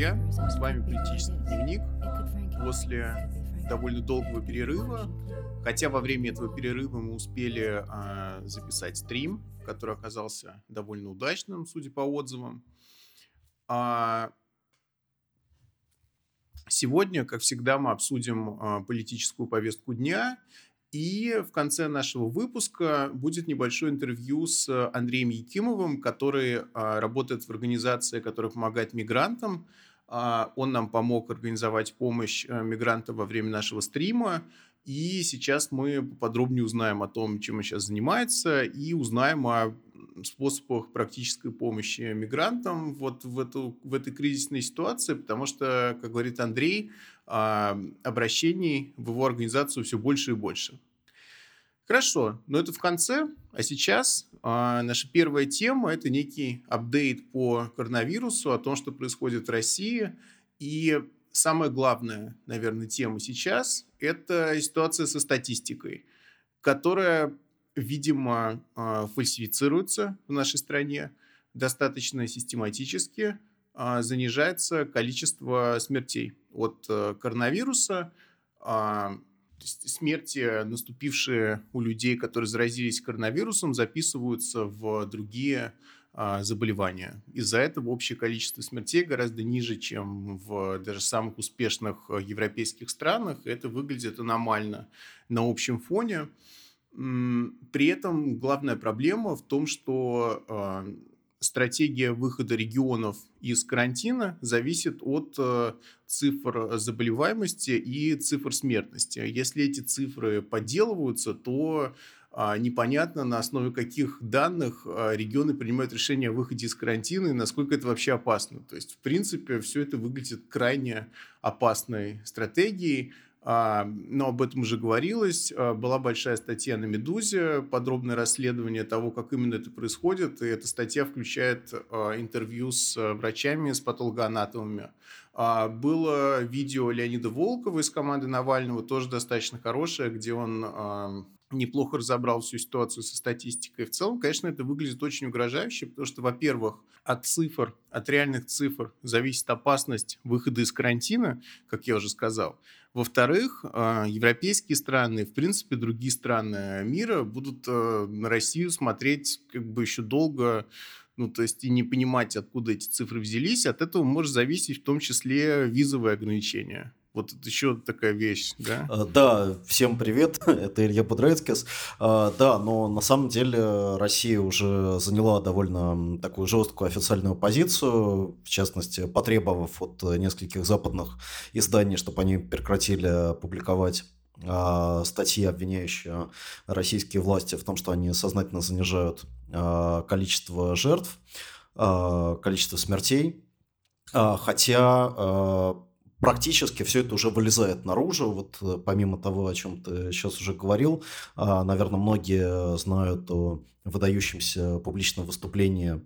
друзья! С вами «Политический дневник». После довольно долгого перерыва, хотя во время этого перерыва мы успели э, записать стрим, который оказался довольно удачным, судя по отзывам. А сегодня, как всегда, мы обсудим э, политическую повестку дня – и в конце нашего выпуска будет небольшое интервью с Андреем Якимовым, который а, работает в организации, которая помогает мигрантам. А, он нам помог организовать помощь а, мигрантам во время нашего стрима. И сейчас мы подробнее узнаем о том, чем он сейчас занимается, и узнаем о способах практической помощи мигрантам вот в, эту, в этой кризисной ситуации, потому что, как говорит Андрей, а, обращений в его организацию все больше и больше. Хорошо, но это в конце, а сейчас а, наша первая тема – это некий апдейт по коронавирусу, о том, что происходит в России. И самая главная, наверное, тема сейчас – это ситуация со статистикой, которая, видимо, а, фальсифицируется в нашей стране достаточно систематически – а, занижается количество смертей от э, коронавируса. А, смерти, наступившие у людей, которые заразились коронавирусом, записываются в другие а, заболевания. Из-за этого общее количество смертей гораздо ниже, чем в даже самых успешных э, европейских странах. Это выглядит аномально на общем фоне. При этом главная проблема в том, что стратегия выхода регионов из карантина зависит от э, цифр заболеваемости и цифр смертности. Если эти цифры подделываются, то а, непонятно, на основе каких данных а, регионы принимают решение о выходе из карантина и насколько это вообще опасно. То есть, в принципе, все это выглядит крайне опасной стратегией. А, но об этом уже говорилось. А, была большая статья на «Медузе», подробное расследование того, как именно это происходит. И эта статья включает а, интервью с врачами, с патологоанатомами. Было видео Леонида Волкова из команды Навального, тоже достаточно хорошее, где он неплохо разобрал всю ситуацию со статистикой. В целом, конечно, это выглядит очень угрожающе, потому что, во-первых, от цифр, от реальных цифр зависит опасность выхода из карантина, как я уже сказал. Во-вторых, а, европейские страны, в принципе, другие страны мира будут э, на Россию смотреть как бы еще долго, ну, то есть и не понимать, откуда эти цифры взялись. От этого может зависеть в том числе визовые ограничения. Вот еще такая вещь, да? А, да, всем привет, это Илья Будрецкис. А, да, но на самом деле Россия уже заняла довольно такую жесткую официальную позицию, в частности, потребовав от нескольких западных изданий, чтобы они прекратили публиковать а, статьи, обвиняющие российские власти в том, что они сознательно занижают количество жертв, количество смертей. Хотя практически все это уже вылезает наружу. Вот э, помимо того, о чем ты сейчас уже говорил, а, наверное, многие знают о выдающемся публичном выступлении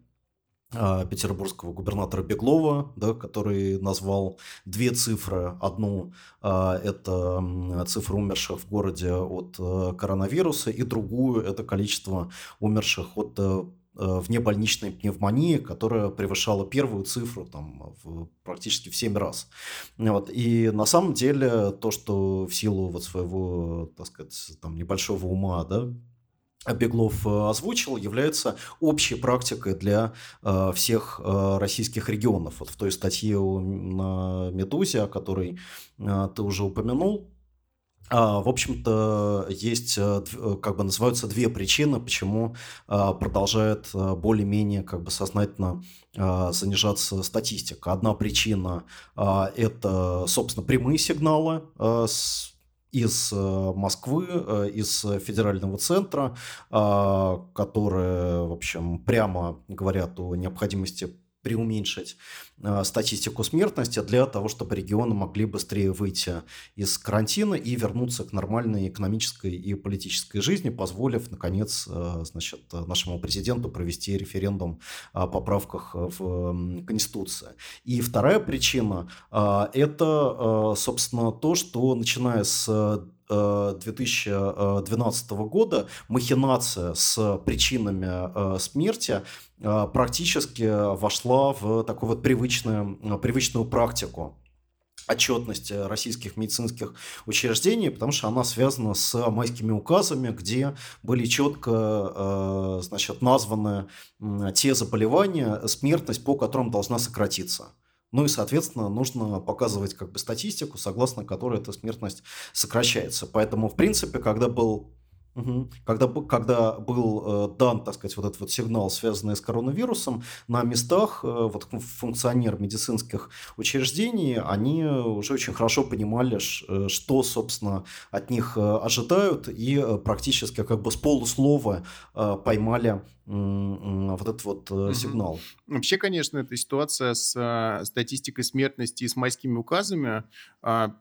а, петербургского губернатора Беглова, да, который назвал две цифры. Одну а, это цифра умерших в городе от э, коронавируса, и другую это количество умерших от э, внебольничной пневмонии, которая превышала первую цифру там, в, практически в 7 раз. Вот. И на самом деле то, что в силу вот своего, так сказать, там, небольшого ума, да, Беглов э, озвучил, является общей практикой для э, всех э, российских регионов. Вот в той статье на «Медузе», о которой э, ты уже упомянул, в общем-то, есть, э, э, как бы называются две причины, почему а, продолжает э, более-менее как бы сознательно а, занижаться статистика. Одна причина – это, собственно, прямые сигналы из Москвы, из федерального центра, которые, в общем, прямо говорят о необходимости преуменьшить статистику смертности для того, чтобы регионы могли быстрее выйти из карантина и вернуться к нормальной экономической и политической жизни, позволив, наконец, э, значит, нашему президенту провести референдум о поправках в Конституцию. И вторая причина э, – это, собственно, то, что начиная с 2012 года махинация с причинами смерти практически вошла в такую вот привычную, привычную практику отчетность российских медицинских учреждений, потому что она связана с майскими указами, где были четко э, значит, названы те заболевания, смертность по которым должна сократиться. Ну и, соответственно, нужно показывать как бы статистику, согласно которой эта смертность сокращается. Поэтому, в принципе, когда был Угу. Когда, когда был э, дан, так сказать, вот этот вот сигнал, связанный с коронавирусом, на местах э, вот функционер медицинских учреждений, они уже очень хорошо понимали, э, что, собственно, от них ожидают, и практически как бы с полуслова поймали вот этот вот угу. сигнал. Вообще, конечно, эта ситуация с статистикой смертности и с майскими указами а,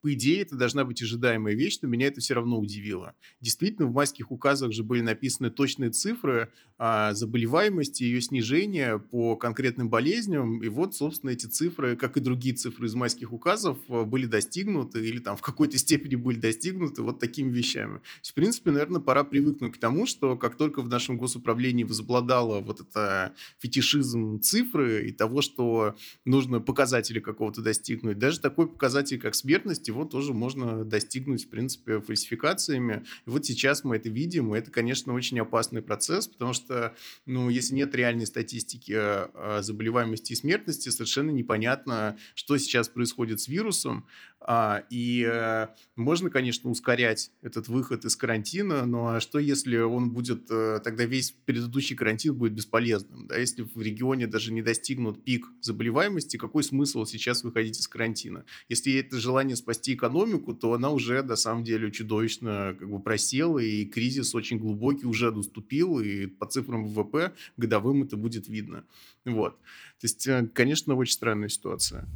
по идее, это должна быть ожидаемая вещь, но меня это все равно удивило. Действительно, в майских указах же были написаны точные цифры а, заболеваемости, ее снижения по конкретным болезням, и вот, собственно, эти цифры, как и другие цифры из майских указов, а, были достигнуты или там в какой-то степени были достигнуты вот такими вещами. В принципе, наверное, пора привыкнуть к тому, что как только в нашем госуправлении возобладало вот это фетишизм цифры и того, что нужно показатели какого-то достигнуть, даже такой показатель, как смертность, его тоже можно достигнуть, в принципе, фальсификациями. И вот сейчас мы это видим, и это, конечно, очень опасный процесс, потому что, ну, если нет реальной статистики заболеваемости и смертности, совершенно непонятно, что сейчас происходит с вирусом, а, и э, можно, конечно, ускорять этот выход из карантина, но что если он будет, э, тогда весь предыдущий карантин будет бесполезным, да, если в регионе даже не достигнут пик заболеваемости, какой смысл сейчас выходить из карантина? Если это желание спасти экономику, то она уже, на самом деле, чудовищно как бы просела, и кризис очень глубокий уже наступил, и по цифрам ВВП годовым это будет видно. Вот. То есть, э, конечно, очень странная ситуация.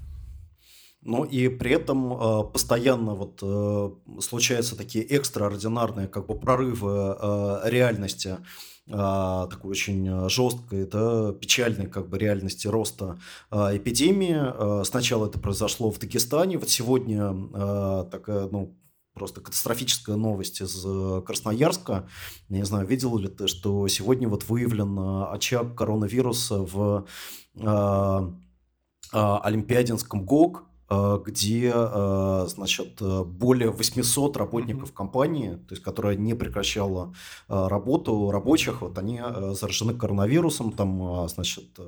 Но и при этом э, постоянно вот э, случаются такие экстраординарные как бы прорывы э, реальности такой очень жесткой, да, печальной как бы реальности роста эпидемии. Сначала это произошло в Дагестане, вот сегодня такая, ну, просто катастрофическая новость из Красноярска. Я не знаю, видел ли ты, что сегодня вот выявлен очаг коронавируса в Олимпиадинском ГОК, где, э, значит, э, более 800 работников mm-hmm. компании, то есть, которая не прекращала работу рабочих, вот они заражены коронавирусом, там, значит,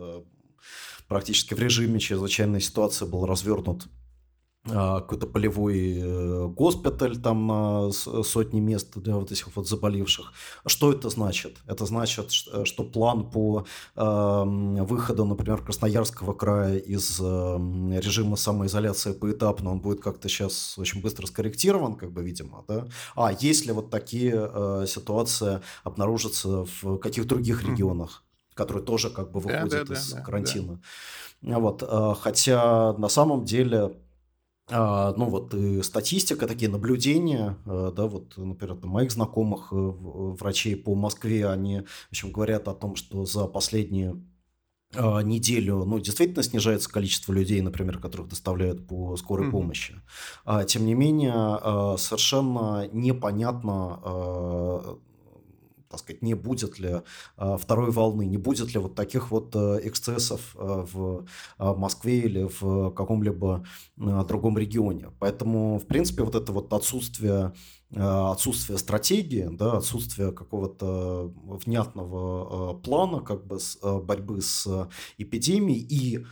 практически в режиме чрезвычайной ситуации был развернут какой-то полевой э, госпиталь там на сотни мест для вот этих вот заболевших. Что это значит? Это значит, что план по выходу, например, Красноярского края из режима самоизоляции поэтапно, он будет как-то сейчас очень быстро скорректирован, как бы, видимо, да? А если вот такие э, ситуации обнаружатся в каких других регионах, которые тоже как бы выходят да, да, из да, карантина? Да. Вот, э, хотя на самом деле а, ну вот и статистика, такие наблюдения, э, да, вот, например, моих знакомых э, врачей по Москве, они, в общем, говорят о том, что за последние а, неделю, ну, действительно снижается количество людей, например, которых доставляют по скорой mm-hmm. помощи. А, тем не менее, совершенно непонятно, так сказать, не будет ли а, второй волны, не будет ли вот таких вот э, эксцессов э, в Москве или в каком-либо другом регионе. Поэтому, в принципе, вот это вот отсутствие Э, отсутствие стратегии, да, отсутствие какого-то внятного э, плана как бы с, э, борьбы с эпидемией и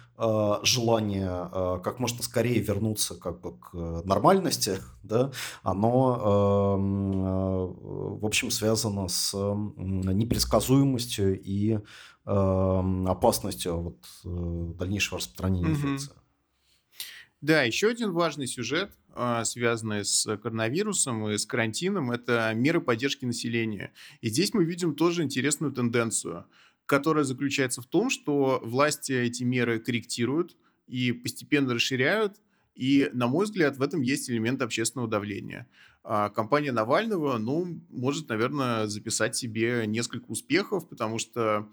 желание как можно скорее вернуться как бы к нормальности, да, оно, в общем, связано с непредсказуемостью и опасностью вот, дальнейшего распространения mm-hmm. инфекции. Да, еще один важный сюжет, а, связанный с коронавирусом и с карантином, это меры поддержки населения. И здесь мы видим тоже интересную тенденцию, которая заключается в том, что власти эти меры корректируют и постепенно расширяют, и, на мой взгляд, в этом есть элемент общественного давления. а компания Навального, ну, может, наверное, записать себе несколько успехов, потому что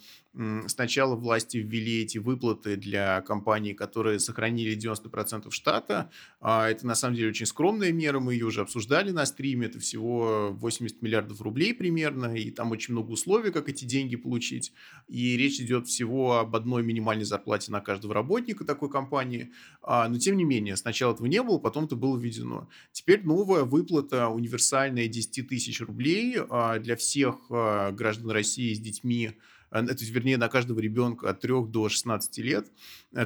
сначала власти ввели эти выплаты для компаний, которые сохранили 90% штата. А это, на самом деле, очень скромная мера, мы ее уже обсуждали на стриме, это всего 80 миллиардов рублей примерно, и там очень много условий, как эти деньги получить. И речь идет всего об одной минимальной зарплате на каждого работника такой компании. А, но, тем не менее, сначала этого не было, потом это было введено. Теперь новая выплата универсальная 10 тысяч рублей а, для всех граждан России с детьми, то есть, вернее, на каждого ребенка от 3 до 16 лет.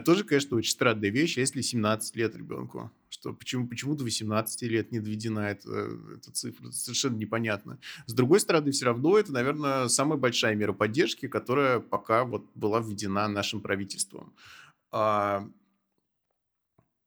Тоже, конечно, очень странная вещь, если 17 лет ребенку. Что, почему, почему до 18 лет не доведена эта, эта цифра? Это совершенно непонятно. С другой стороны, все равно это, наверное, самая большая мера поддержки, которая пока вот была введена нашим правительством.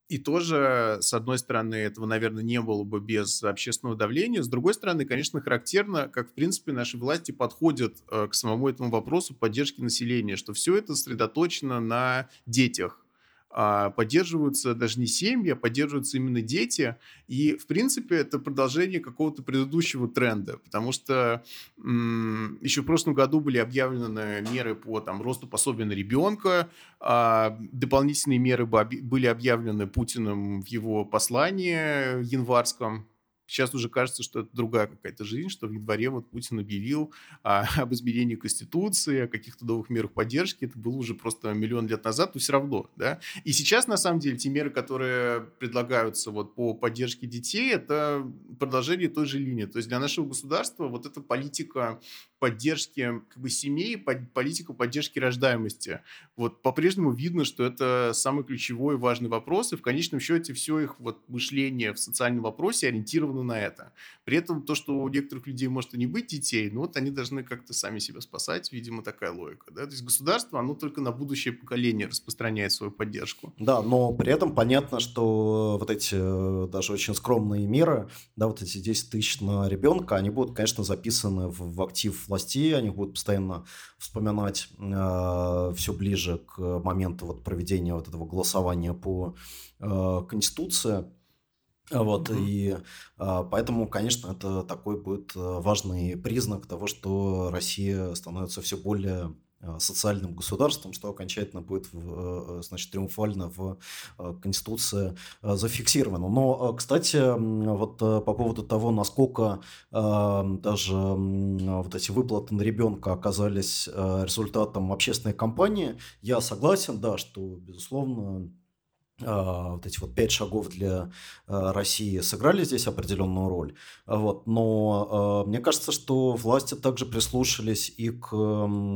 И тоже, с одной стороны, этого, наверное, не было бы без общественного давления. С другой стороны, конечно, характерно, как, в принципе, наши власти подходят э, к самому этому вопросу поддержки населения, что все это сосредоточено на детях поддерживаются даже не семьи, а поддерживаются именно дети. И, в принципе, это продолжение какого-то предыдущего тренда, потому что м- еще в прошлом году были объявлены меры по там, росту пособия на ребенка, а дополнительные меры были объявлены Путиным в его послании январском, Сейчас уже кажется, что это другая какая-то жизнь, что в январе вот Путин объявил а, об изменении Конституции, о каких-то новых мерах поддержки. Это было уже просто миллион лет назад, но все равно, да. И сейчас, на самом деле, те меры, которые предлагаются вот по поддержке детей, это продолжение той же линии. То есть для нашего государства вот эта политика поддержки как бы, семей, политику поддержки рождаемости. Вот по-прежнему видно, что это самый ключевой и важный вопрос, и в конечном счете все их вот мышление в социальном вопросе ориентировано на это. При этом то, что у некоторых людей может и не быть детей, ну вот они должны как-то сами себя спасать, видимо, такая логика. Да? То есть государство, оно только на будущее поколение распространяет свою поддержку. Да, но при этом понятно, что вот эти э, даже очень скромные меры, да, вот эти 10 тысяч на ребенка, они будут, конечно, записаны в, в актив властей, они будут постоянно вспоминать э, все ближе к моменту вот проведения вот этого голосования по э, Конституции. Вот, mm-hmm. и а, поэтому, конечно, это такой будет э, важный признак того, что Россия становится все более социальным государством, что окончательно будет, э, значит, триумфально в э, Конституции зафиксировано. Но, кстати, вот по поводу того, насколько даже вот эти выплаты на ребенка оказались результатом общественной кампании, я согласен, да, что, безусловно, вот эти вот пять шагов для а, России сыграли здесь определенную роль. Вот. Но а, мне кажется, что власти также прислушались и к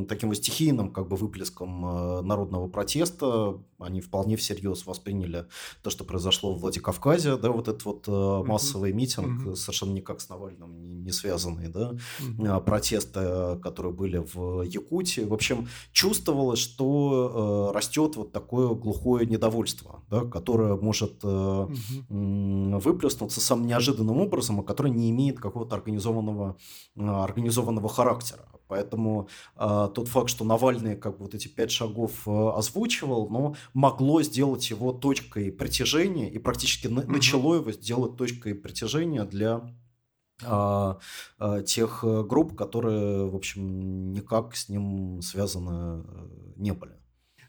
таким стихийным как бы выплескам народного протеста. Они вполне всерьез восприняли то, что произошло в Владикавказе, да, вот этот вот массовый митинг, mm-hmm. совершенно никак с Навальным не связанный, да, mm-hmm. протесты, которые были в Якутии. В общем, чувствовалось, что растет вот такое глухое недовольство да, которая может э, угу. выплеснуться самым неожиданным образом, а которая не имеет какого-то организованного, э, организованного характера. Поэтому э, тот факт, что Навальный как бы вот эти пять шагов э, озвучивал, но могло сделать его точкой притяжения и практически угу. начало его сделать точкой притяжения для а, тех э, групп, которые, в общем, никак с ним связаны э, не были.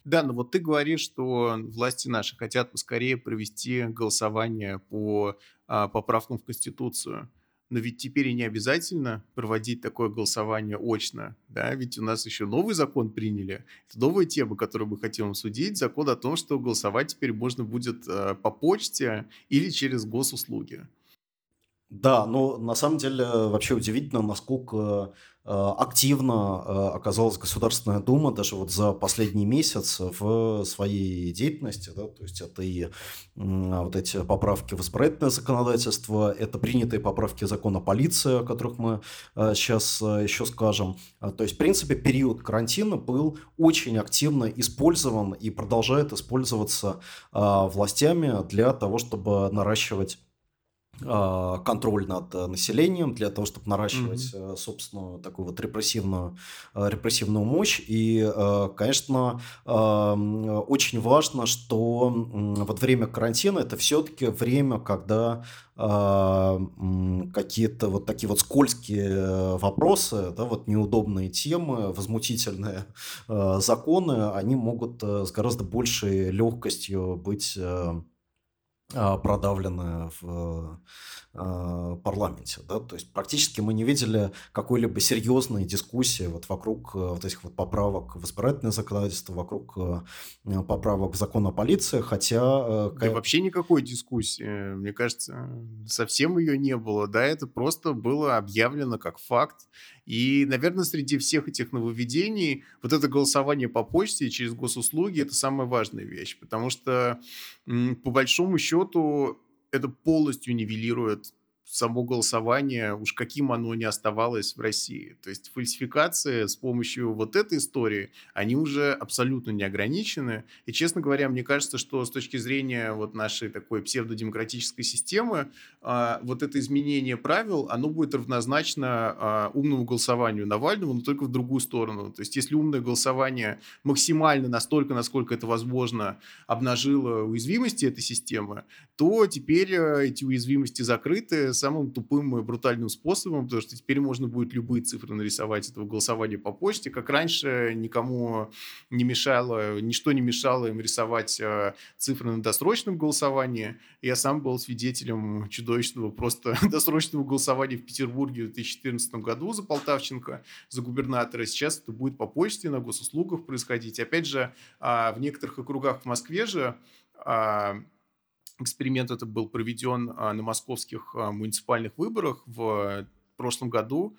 Да, но вот ты говоришь, что власти наши хотят поскорее провести голосование по поправкам в Конституцию. Но ведь теперь и не обязательно проводить такое голосование очно, да, ведь у нас еще новый закон приняли. Это новая тема, которую мы хотим обсудить, закон о том, что голосовать теперь можно будет э, по почте или через госуслуги. Да, но на самом деле вообще удивительно, насколько Э, активно э, оказалась Государственная Дума даже вот за последний месяц в своей деятельности. Да, то есть это и вот эти поправки в избирательное законодательство, это принятые поправки закона полиции, о которых мы сейчас э, еще скажем. То есть, в принципе, период карантина был очень активно использован и продолжает использоваться властями для того, чтобы наращивать а, контроль над э, населением для того, чтобы наращивать mm-hmm. собственную такую вот репрессивную, э, репрессивную мощь. И, конечно, очень важно, что вот время карантина это все-таки время, когда какие-то вот такие вот скользкие вопросы, да, вот неудобные темы, возмутительные законы, они могут с гораздо большей легкостью быть а, продавленная в э, парламенте. Да? То есть практически мы не видели какой-либо серьезной дискуссии вот вокруг э, вот этих вот поправок в избирательное законодательство, вокруг э, поправок в закон о полиции, хотя... Да вообще никакой дискуссии. Мне кажется, совсем ее не было. Да, это просто было объявлено как факт. И, наверное, среди всех этих нововведений вот это голосование по почте через госуслуги – это самая важная вещь, потому что, по большому счету, это полностью нивелирует само голосование, уж каким оно не оставалось в России. То есть фальсификации с помощью вот этой истории, они уже абсолютно не ограничены. И, честно говоря, мне кажется, что с точки зрения вот нашей такой псевдодемократической системы, э, вот это изменение правил, оно будет равнозначно э, умному голосованию Навального, но только в другую сторону. То есть если умное голосование максимально настолько, насколько это возможно, обнажило уязвимости этой системы, то теперь э, эти уязвимости закрыты, самым тупым и брутальным способом, потому что теперь можно будет любые цифры нарисовать этого голосования по почте. Как раньше никому не мешало, ничто не мешало им рисовать э, цифры на досрочном голосовании. Я сам был свидетелем чудовищного просто досрочного голосования в Петербурге в 2014 году за Полтавченко, за губернатора. Сейчас это будет по почте, на госуслугах происходить. Опять же, а, в некоторых округах в Москве же а, Эксперимент это был проведен а, на московских а, муниципальных выборах в прошлом году.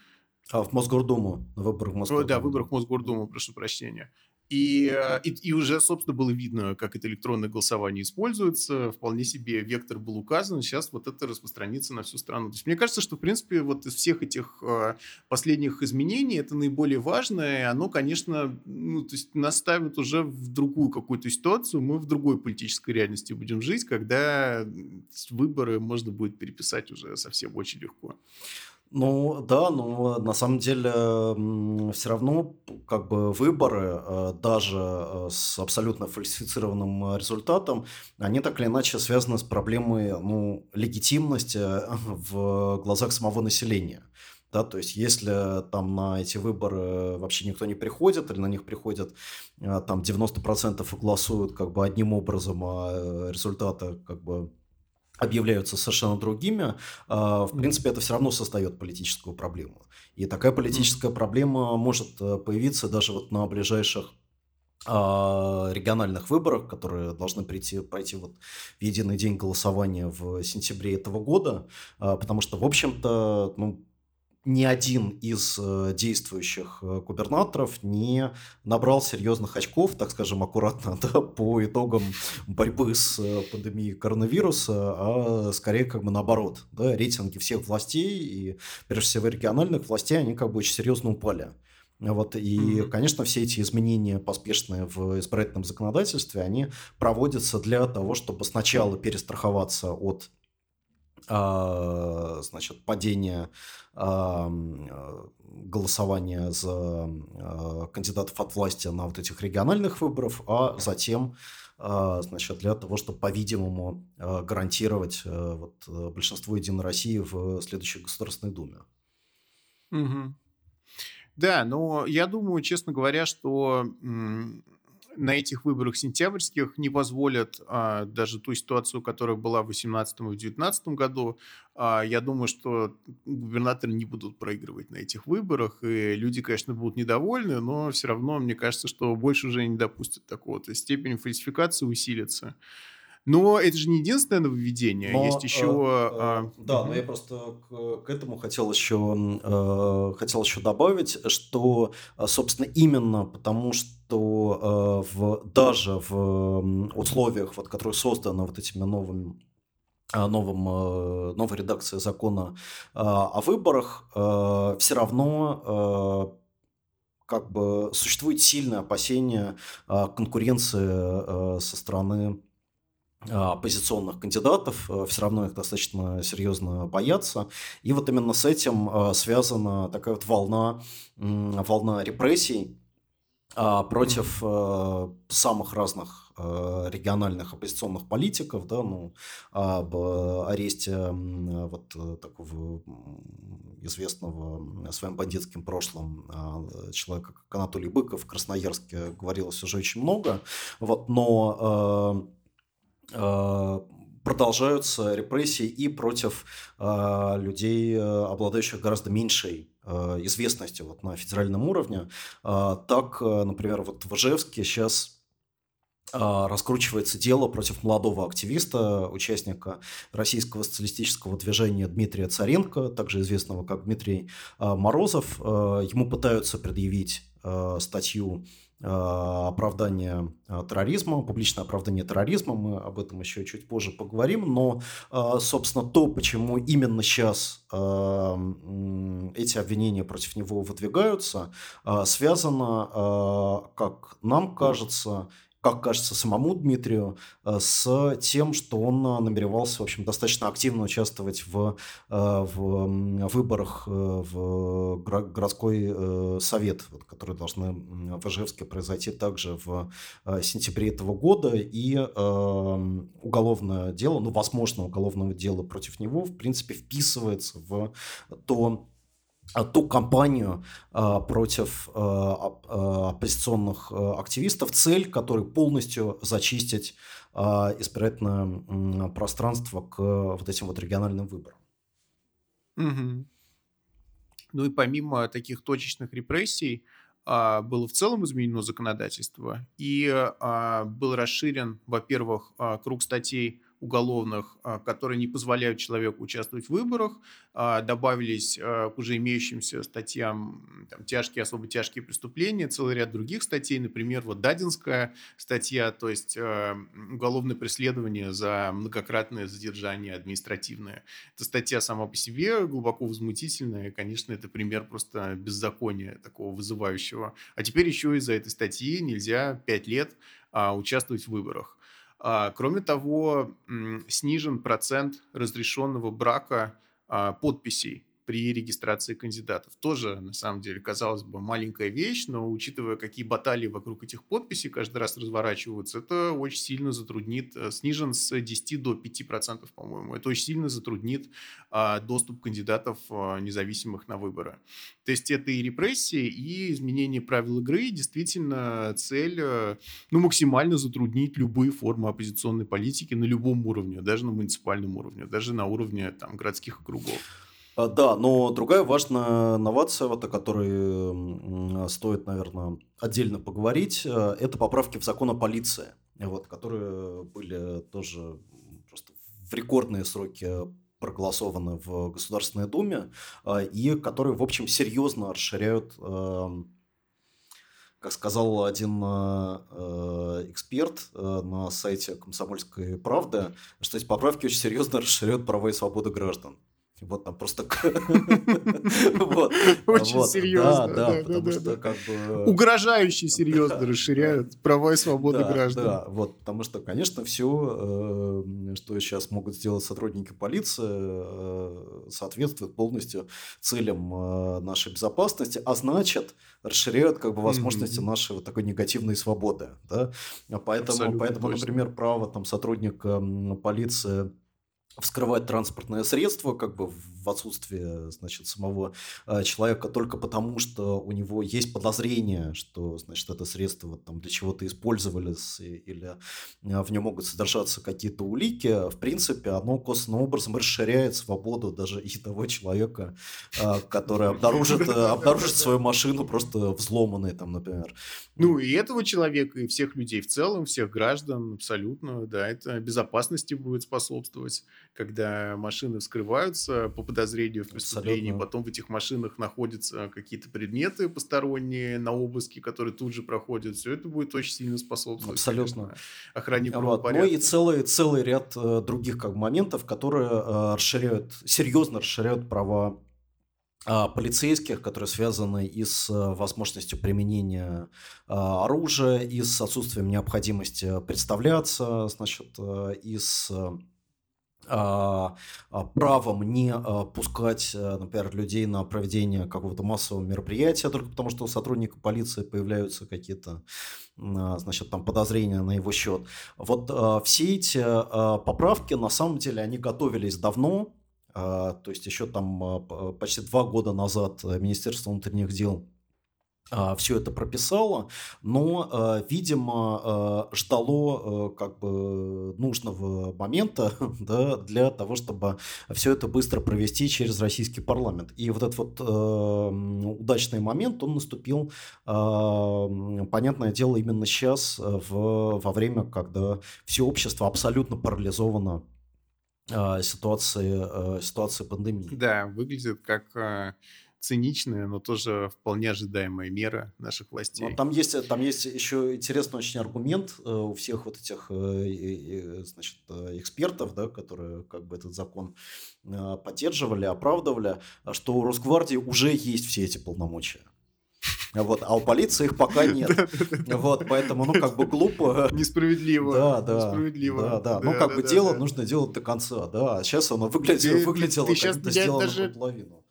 А, в Мосгордуму, на выборах Мосгордуму. Да, выборах Мосгордуму, прошу прощения. И, э, и, и уже, собственно, было видно, как это электронное голосование используется. Вполне себе вектор был указан. Сейчас вот это распространится на всю страну. То есть мне кажется, что, в принципе, вот из всех этих э, последних изменений это наиболее важное. Оно, конечно, ну, то есть нас ставит уже в другую какую-то ситуацию. Мы в другой политической реальности будем жить, когда выборы можно будет переписать уже совсем очень легко. Ну да, но на самом деле все равно как бы выборы, э, даже э, с абсолютно фальсифицированным результатом, они так или иначе связаны с проблемой ну, легитимности в глазах самого населения. Да, то есть, если там на эти выборы вообще никто не приходит, или на них приходят э, там 90% и голосуют как бы одним образом, а результаты как бы объявляются совершенно другими, а, в принципе, это все равно создает политическую проблему. И такая политическая проблема может э, появиться даже вот на ближайших а, региональных выборах, которые должны прийти, пройти вот в единый день голосования в сентябре этого года, а, потому что, в общем-то, ну, ни один из э, действующих э, губернаторов не набрал серьезных очков, так скажем, аккуратно, да, по итогам борьбы с э, пандемией коронавируса, а скорее как бы наоборот. Да, рейтинги всех властей и, прежде всего, региональных властей, они как бы очень серьезно упали. Вот, и, mm-hmm. конечно, все эти изменения поспешные в избирательном законодательстве, они проводятся для того, чтобы сначала перестраховаться от значит, падение а, голосования за а, кандидатов от власти на вот этих региональных выборах, а затем значит, для того, чтобы, по-видимому, гарантировать вот, большинство Единой России в следующей Государственной Думе. Угу. Да, но я думаю, честно говоря, что на этих выборах сентябрьских не позволят а, даже ту ситуацию, которая была в 2018 и 2019 году. А, я думаю, что губернаторы не будут проигрывать на этих выборах, и люди, конечно, будут недовольны, но все равно, мне кажется, что больше уже не допустят такого. То есть степень фальсификации усилится. Но это же не единственное нововведение, но, есть еще... Э, э, а... Да, угу. но я просто к, к этому хотел еще, э, хотел еще добавить, что, собственно, именно потому что э, в, даже в условиях, вот, которые созданы вот этими новыми новым, э, новой редакции закона э, о выборах, все равно как бы существует сильное опасение конкуренции со стороны оппозиционных кандидатов, все равно их достаточно серьезно боятся. И вот именно с этим связана такая вот волна, волна репрессий, а, против самых разных региональных оппозиционных политиков, да, ну, об аресте вот такого известного своим бандитским прошлым человека, как Анатолий Быков в Красноярске говорилось уже очень много, вот, но продолжаются репрессии и против э, людей, обладающих гораздо меньшей Э, известности вот на федеральном уровне. Так, э, например, вот в Ижевске сейчас раскручивается дело против молодого активиста, участника российского социалистического движения Дмитрия Царенко, также известного как Дмитрий Морозов. Ему пытаются предъявить статью Э, оправдание э, терроризма, публичное оправдание терроризма, мы об этом еще чуть позже поговорим, но, э, собственно, то, почему именно сейчас эти обвинения против него выдвигаются, связано, как нам кажется, как кажется самому Дмитрию, э, с тем, что он э, намеревался, в общем, достаточно активно участвовать в, э, в выборах в городской совет, которые должны в Ижевске произойти также в сентябре этого года. И уголовное дело, ну, возможно, уголовное дело против него, в принципе, вписывается в то ту кампанию а, против а, оппозиционных активистов, цель которой полностью зачистить избирательное пространство к вот этим вот региональным выборам. Угу. Ну и помимо таких точечных репрессий, было в целом изменено законодательство и был расширен, во-первых, круг статей уголовных, а, которые не позволяют человеку участвовать в выборах, а, добавились а, к уже имеющимся статьям там, тяжкие, особо тяжкие преступления, целый ряд других статей, например, вот Дадинская статья, то есть уголовное преследование за многократное задержание административное. Эта статья сама по себе глубоко возмутительная, и, конечно, это пример просто беззакония такого вызывающего. А теперь еще из-за этой статьи нельзя пять лет участвовать в выборах. А, кроме того, снижен процент разрешенного брака а, подписей при регистрации кандидатов. Тоже, на самом деле, казалось бы, маленькая вещь, но учитывая, какие баталии вокруг этих подписей каждый раз разворачиваются, это очень сильно затруднит, э, снижен с 10 до 5 процентов, по-моему, это очень сильно затруднит а, доступ кандидатов а, независимых на выборы. То есть это и репрессии, и изменение правил игры, действительно цель э, ну, максимально затруднить любые формы оппозиционной политики на любом уровне, даже на муниципальном уровне, даже на уровне там, городских округов. А, да, но другая важная новация, вот, о которой стоит, наверное, отдельно поговорить, э, это поправки в закон о полиции, вот, которые были тоже просто в рекордные сроки проголосованы в Государственной Думе, а, и которые, в общем, серьезно расширяют эм, как сказал один э, эксперт э, на сайте «Комсомольской правды», что эти поправки очень серьезно расширяют права и свободы граждан. Вот там просто... Очень серьезно. Да, да, потому что как бы... Угрожающе серьезно расширяют права и свободы граждан. Да, вот, потому что, конечно, все, э, что сейчас могут сделать сотрудники полиции, э, соответствует полностью целям э, нашей безопасности, а значит, расширяют как бы возможности нашей вот такой негативной свободы. Да? Поэтому, поэтому например, право там сотрудника полиции вскрывать транспортное средство, как бы в отсутствие, значит, самого э, человека только потому, что у него есть подозрение, что, значит, это средство вот, там для чего-то использовались или э, в нем могут содержаться какие-то улики, в принципе, оно косвенным образом расширяет свободу даже и того человека, э, который обнаружит, обнаружит свою машину просто взломанной, там, например. Ну, и этого человека, и всех людей в целом, всех граждан, абсолютно, да, это безопасности будет способствовать когда машины вскрываются по подозрению в преступлении, Абсолютно. потом в этих машинах находятся какие-то предметы посторонние на обыске, которые тут же проходят, все это будет очень сильно способствовать Абсолютно. Конечно, охране правопорядка. Ну и целый, целый ряд э, других как моментов, которые э, расширяют, серьезно расширяют права а, полицейских, которые связаны и с возможностью применения а, оружия, и с отсутствием необходимости представляться, значит, и с правом не а, пускать, э, например, людей на проведение какого-то массового мероприятия только потому, что у сотрудника полиции появляются какие-то значит, там подозрения на его счет. Вот все эти поправки, на самом деле, они готовились давно, то есть еще там почти два года назад Министерство внутренних дел а, все это прописала, но, а, видимо, а, ждало как бы нужного момента да, для того, чтобы все это быстро провести через российский парламент. И вот этот вот удачный момент, он наступил, понятное дело, именно сейчас, в, во время, когда все общество абсолютно парализовано ситуации, ситуации пандемии. Да, выглядит как циничная, но тоже вполне ожидаемая мера наших властей. Но там есть, там есть еще интересный очень аргумент э, у всех вот этих э, значит, э, экспертов, да, которые как бы этот закон поддерживали, оправдывали, что у Росгвардии уже есть все эти полномочия. Вот, а у полиции их пока нет. Вот, поэтому, ну, как бы глупо. Несправедливо. Да, да. Несправедливо. Да, да. Ну, как бы дело нужно делать до конца, да. А сейчас оно выглядело, выглядело как будто сделано наполовину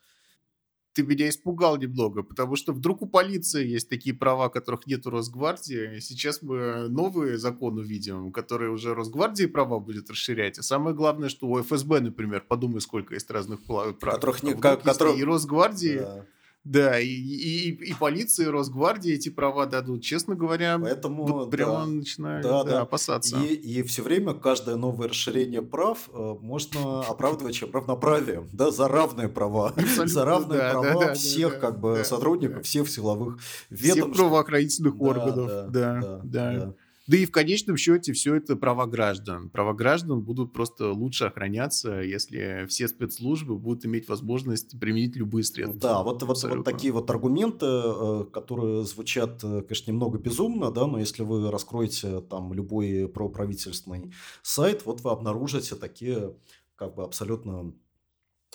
ты меня испугал немного, потому что вдруг у полиции есть такие права, которых нет у Росгвардии. Сейчас мы новый закон увидим, который уже Росгвардии права будет расширять. А самое главное, что у ФСБ, например, подумай, сколько есть разных прав. Которых. А которых... И Росгвардии... Да да, и, и, и полиция, и Росгвардия эти права дадут, честно говоря. Поэтому вот прямо да, начинаю да, да, да. опасаться. И, и все время каждое новое расширение прав э, можно оправдывать чем равноправием, да, за равные права. Абсолютно, за равные да, права да, да, всех да, как бы да, сотрудников, да. всех силовых ведомств. Всех правоохранительных да, органов. Да, да, да. да. да. Да и в конечном счете все это права граждан. Права граждан будут просто лучше охраняться, если все спецслужбы будут иметь возможность применить любые средства. Да, вот, вот, вот такие вот аргументы, э, которые звучат, э, конечно, немного безумно, да, но если вы раскроете там любой проправительственный сайт, вот вы обнаружите такие как бы абсолютно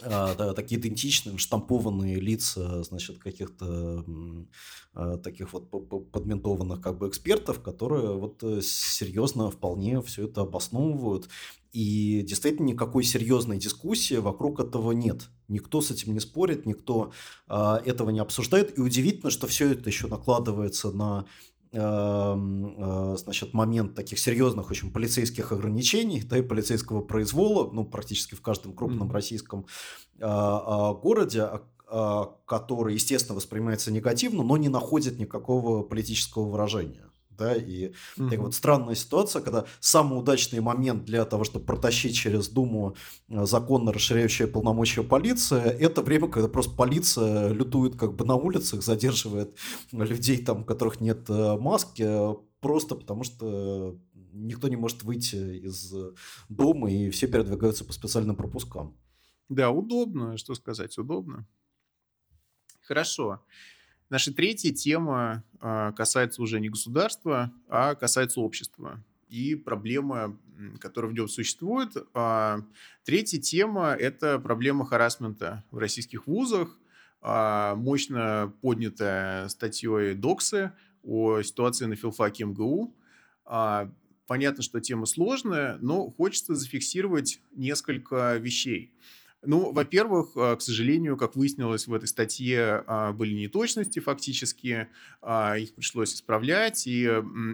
да, такие идентичные, штампованные лица, значит, каких-то а, таких вот подментованных как бы экспертов, которые вот э, серьезно вполне все это обосновывают. И действительно никакой серьезной дискуссии вокруг этого нет. Никто с этим не спорит, никто а, этого не обсуждает. И удивительно, что все это еще накладывается на значит, момент таких серьезных очень полицейских ограничений, да, и полицейского произвола, ну, практически в каждом крупном российском а, а, городе, а, который, естественно, воспринимается негативно, но не находит никакого политического выражения да, и угу. так вот странная ситуация, когда самый удачный момент для того, чтобы протащить через Думу э, законно расширяющие полномочия полиции, это время, когда просто полиция лютует как бы на улицах, задерживает людей там, у которых нет э, маски, просто потому что никто не может выйти из дома, и все передвигаются по специальным пропускам. Да, удобно, что сказать, удобно. Хорошо. Наша третья тема а, касается уже не государства, а касается общества и проблема, которая в нем существует. А, третья тема – это проблема харасмента в российских вузах, а, мощно поднятая статьей Доксы о ситуации на филфаке МГУ. Понятно, что тема сложная, но хочется зафиксировать несколько вещей. Ну, во-первых, а, к сожалению, как выяснилось в этой статье, а, были неточности фактически, а, их пришлось исправлять, и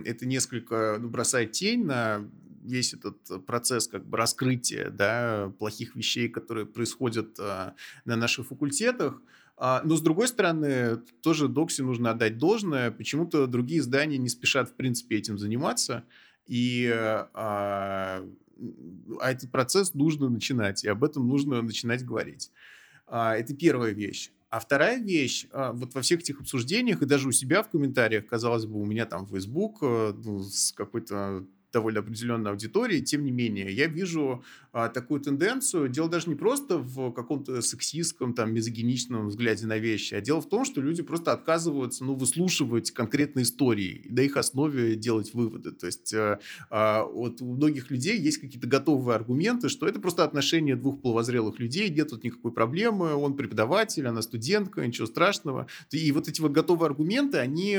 это несколько ну, бросает тень на весь этот процесс как бы раскрытия да, плохих вещей, которые происходят на наших факультетах. Но, с другой стороны, тоже Докси нужно отдать должное. Почему-то другие издания не спешат, в принципе, этим заниматься. И а этот процесс нужно начинать, и об этом нужно начинать говорить. А, это первая вещь. А вторая вещь, а, вот во всех этих обсуждениях, и даже у себя в комментариях, казалось бы, у меня там Facebook э, ну, с какой-то довольно определенной аудитории, тем не менее, я вижу а, такую тенденцию. Дело даже не просто в каком-то сексистском, там, мизогиничном взгляде на вещи, а дело в том, что люди просто отказываются, ну, выслушивать конкретные истории и на их основе делать выводы. То есть а, а, вот у многих людей есть какие-то готовые аргументы, что это просто отношения двух половозрелых людей, нет тут никакой проблемы, он преподаватель, она студентка, ничего страшного. И вот эти вот готовые аргументы, они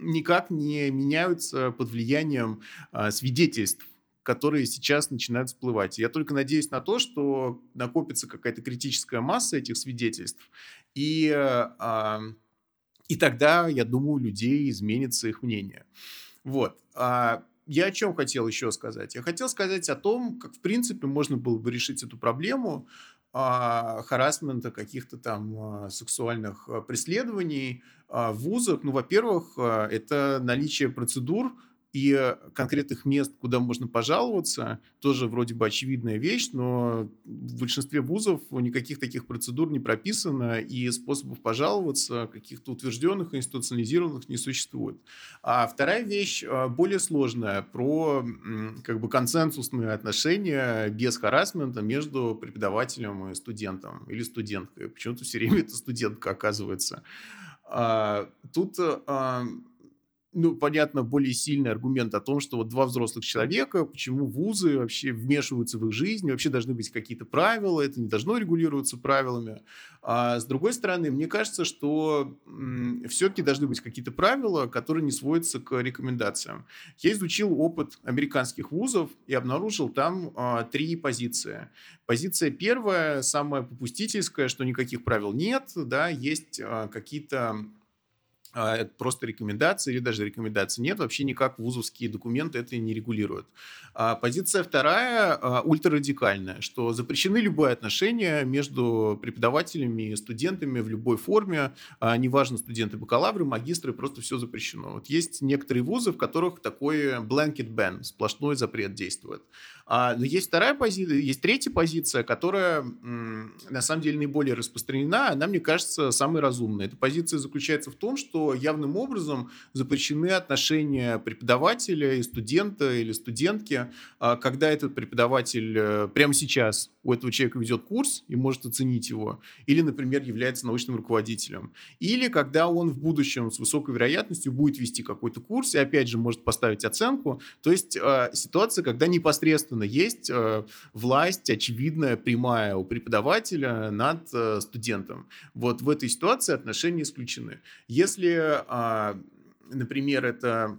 никак не меняются под влиянием а, свидетельств которые сейчас начинают всплывать. Я только надеюсь на то, что накопится какая-то критическая масса этих свидетельств, и, а, и тогда, я думаю, у людей изменится их мнение. Вот. А я о чем хотел еще сказать? Я хотел сказать о том, как, в принципе, можно было бы решить эту проблему а, харасмента, каких-то там а, сексуальных а, преследований а, в вузах. Ну, во-первых, а, это наличие процедур, и конкретных мест, куда можно пожаловаться, тоже вроде бы очевидная вещь, но в большинстве вузов никаких таких процедур не прописано, и способов пожаловаться, каких-то утвержденных, институционализированных не существует. А вторая вещь а, более сложная, про как бы консенсусные отношения без харасмента между преподавателем и студентом или студенткой. Почему-то все время это студентка оказывается. А, тут а, ну, понятно, более сильный аргумент о том, что вот два взрослых человека, почему вузы вообще вмешиваются в их жизнь, вообще должны быть какие-то правила, это не должно регулироваться правилами. А с другой стороны, мне кажется, что все-таки должны быть какие-то правила, которые не сводятся к рекомендациям. Я изучил опыт американских вузов и обнаружил там а, три позиции. Позиция первая, самая попустительская, что никаких правил нет, да, есть а, какие-то это просто рекомендации или даже рекомендаций нет, вообще никак вузовские документы это не регулируют. А позиция вторая а, ультрарадикальная, что запрещены любые отношения между преподавателями и студентами в любой форме, неважно студенты бакалавры, магистры, просто все запрещено. Вот есть некоторые вузы, в которых такой blanket ban, сплошной запрет действует. А, но есть вторая позиция, есть третья позиция, которая на самом деле наиболее распространена, она, мне кажется, самой разумной. Эта позиция заключается в том, что явным образом запрещены отношения преподавателя и студента или студентки, а, когда этот преподаватель э, прямо сейчас у этого человека ведет курс и может оценить его, или, например, является научным руководителем, или когда он в будущем с высокой вероятностью будет вести какой-то курс и, опять же, может поставить оценку. То есть э, ситуация, когда непосредственно есть э, власть очевидная, прямая у преподавателя над э, студентом. Вот в этой ситуации отношения исключены. Если, э, например, это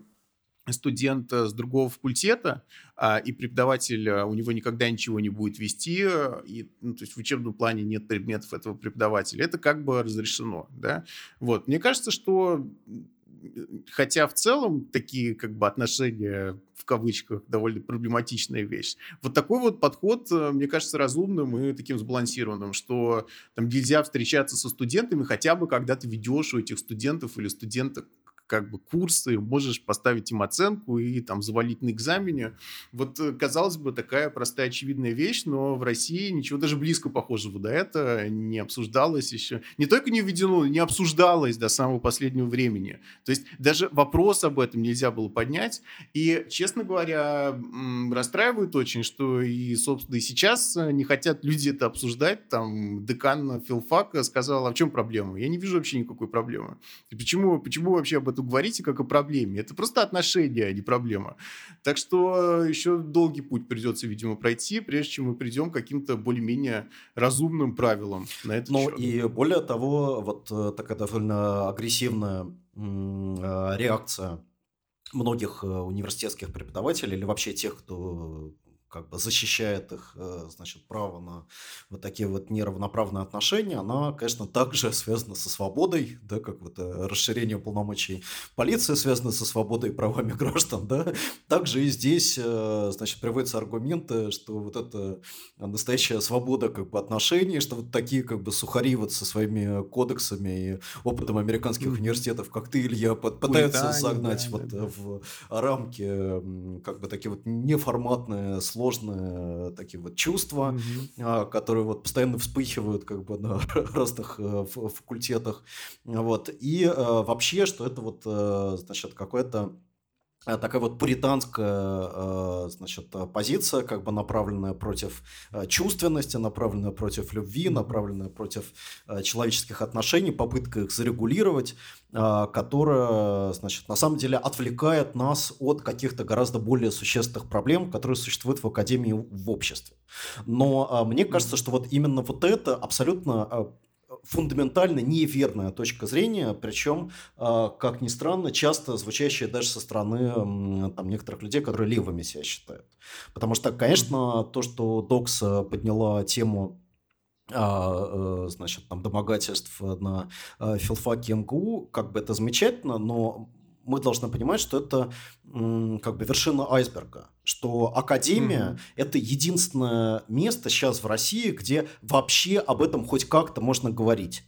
студент с другого факультета, а, и преподаватель, а, у него никогда ничего не будет вести, и, ну, то есть в учебном плане нет предметов этого преподавателя, это как бы разрешено, да. Вот, мне кажется, что хотя в целом такие как бы отношения в кавычках довольно проблематичная вещь. Вот такой вот подход, э, мне кажется, разумным и таким сбалансированным, что там нельзя встречаться со студентами хотя бы когда ты ведешь у этих студентов или студенток как бы курсы, можешь поставить им оценку и там завалить на экзамене. Вот, э, казалось бы, такая простая очевидная вещь, но в России ничего даже близко похожего до этого не обсуждалось еще. Не только не введено, не обсуждалось до самого последнего времени. То есть даже вопрос об этом нельзя было поднять. И, честно говоря, расстраивает очень, что и, собственно, и сейчас не хотят люди это обсуждать. Там декан филфака сказал, а в чем проблема? Я не вижу вообще никакой проблемы. И почему, почему вообще об этом году говорите как о проблеме. Это просто отношения, а не проблема. Так что еще долгий путь придется, видимо, пройти, прежде чем мы придем к каким-то более-менее разумным правилам на это Ну и более того, вот э, такая довольно агрессивная э, реакция многих э, университетских преподавателей или вообще тех, кто как бы защищает их, э, значит, право на вот такие вот неравноправные отношения, она, конечно, также связана со свободой, да, как вот э, расширение полномочий полиции связано со свободой и правами граждан, да, также и здесь, э, значит, приводятся аргументы, что вот это настоящая свобода как бы отношений, что вот такие как бы сухари вот со своими кодексами и опытом американских университетов, как ты, Илья, пытаются загнать да, вот да, в рамки как бы такие вот неформатные слова сложные такие вот чувства, mm-hmm. которые вот постоянно вспыхивают как бы на разных э, факультетах. Вот. И э, вообще, что это вот, э, значит, какое-то Э, такая вот пуританская э, значит, позиция, как бы направленная против э, чувственности, направленная против любви, направленная против человеческих отношений, попытка их зарегулировать, которая, значит, на самом деле отвлекает нас от каких-то гораздо более существенных проблем, которые существуют в академии в обществе. Но мне кажется, что вот именно вот это абсолютно фундаментально неверная точка зрения, причем, а, как ни странно, часто звучащая даже со стороны там, некоторых людей, которые левыми себя считают. Потому что, конечно, то, что Докс подняла тему а, э, значит, там, домогательств на а, филфаке МГУ, как бы это замечательно, но мы должны понимать, что это как бы вершина айсберга, что академия mm-hmm. это единственное место сейчас в России, где вообще об этом хоть как-то можно говорить.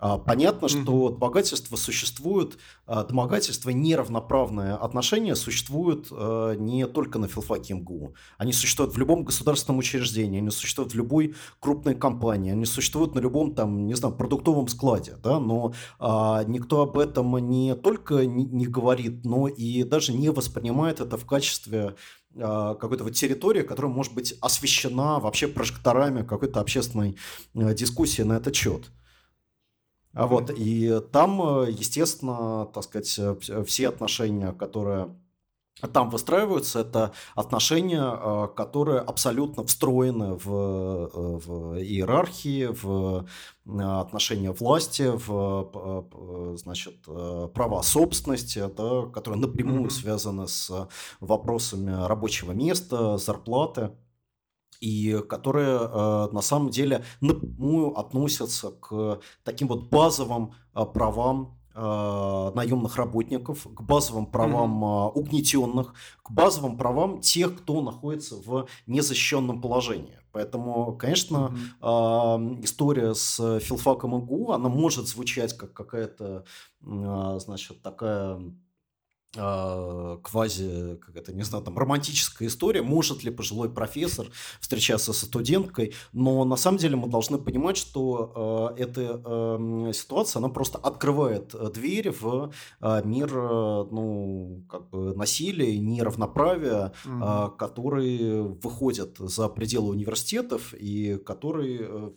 А, понятно, что домогательство существует, а, домогательство неравноправное отношение существует а, не только на филфаке МГУ. Они существуют в любом государственном учреждении, они существуют в любой крупной компании, они существуют на любом там, не знаю, продуктовом складе, да, но никто об этом не только не, не говорит, но и даже не воспринимает это в качестве какой-то вот территории, которая может быть освещена вообще прожекторами какой-то общественной дискуссии на этот счет. А вот, и там, э, естественно, так сказать, э, все отношения, которые там выстраиваются, это отношения, э, которые абсолютно встроены в, в иерархии, в отношения власти, в значит, права собственности, да, которые напрямую mm-hmm. связаны с вопросами рабочего места, зарплаты и которые э, на самом деле напрямую относятся к таким вот базовым э, правам э, наемных работников, к базовым правам mm-hmm. угнетенных, к базовым правам тех, кто находится в незащищенном положении. Поэтому, конечно, mm-hmm. история с филфаком ИГУ, она может звучать как какая-то, значит, такая а, квази, как это, не знаю, там, романтическая история, может ли пожилой профессор встречаться со студенткой, но на самом деле мы должны понимать, что э, эта э, ситуация, она просто открывает э, дверь в э, мир, э, ну, как бы насилия, неравноправия, угу. э, которые выходят за пределы университетов и которые э, а,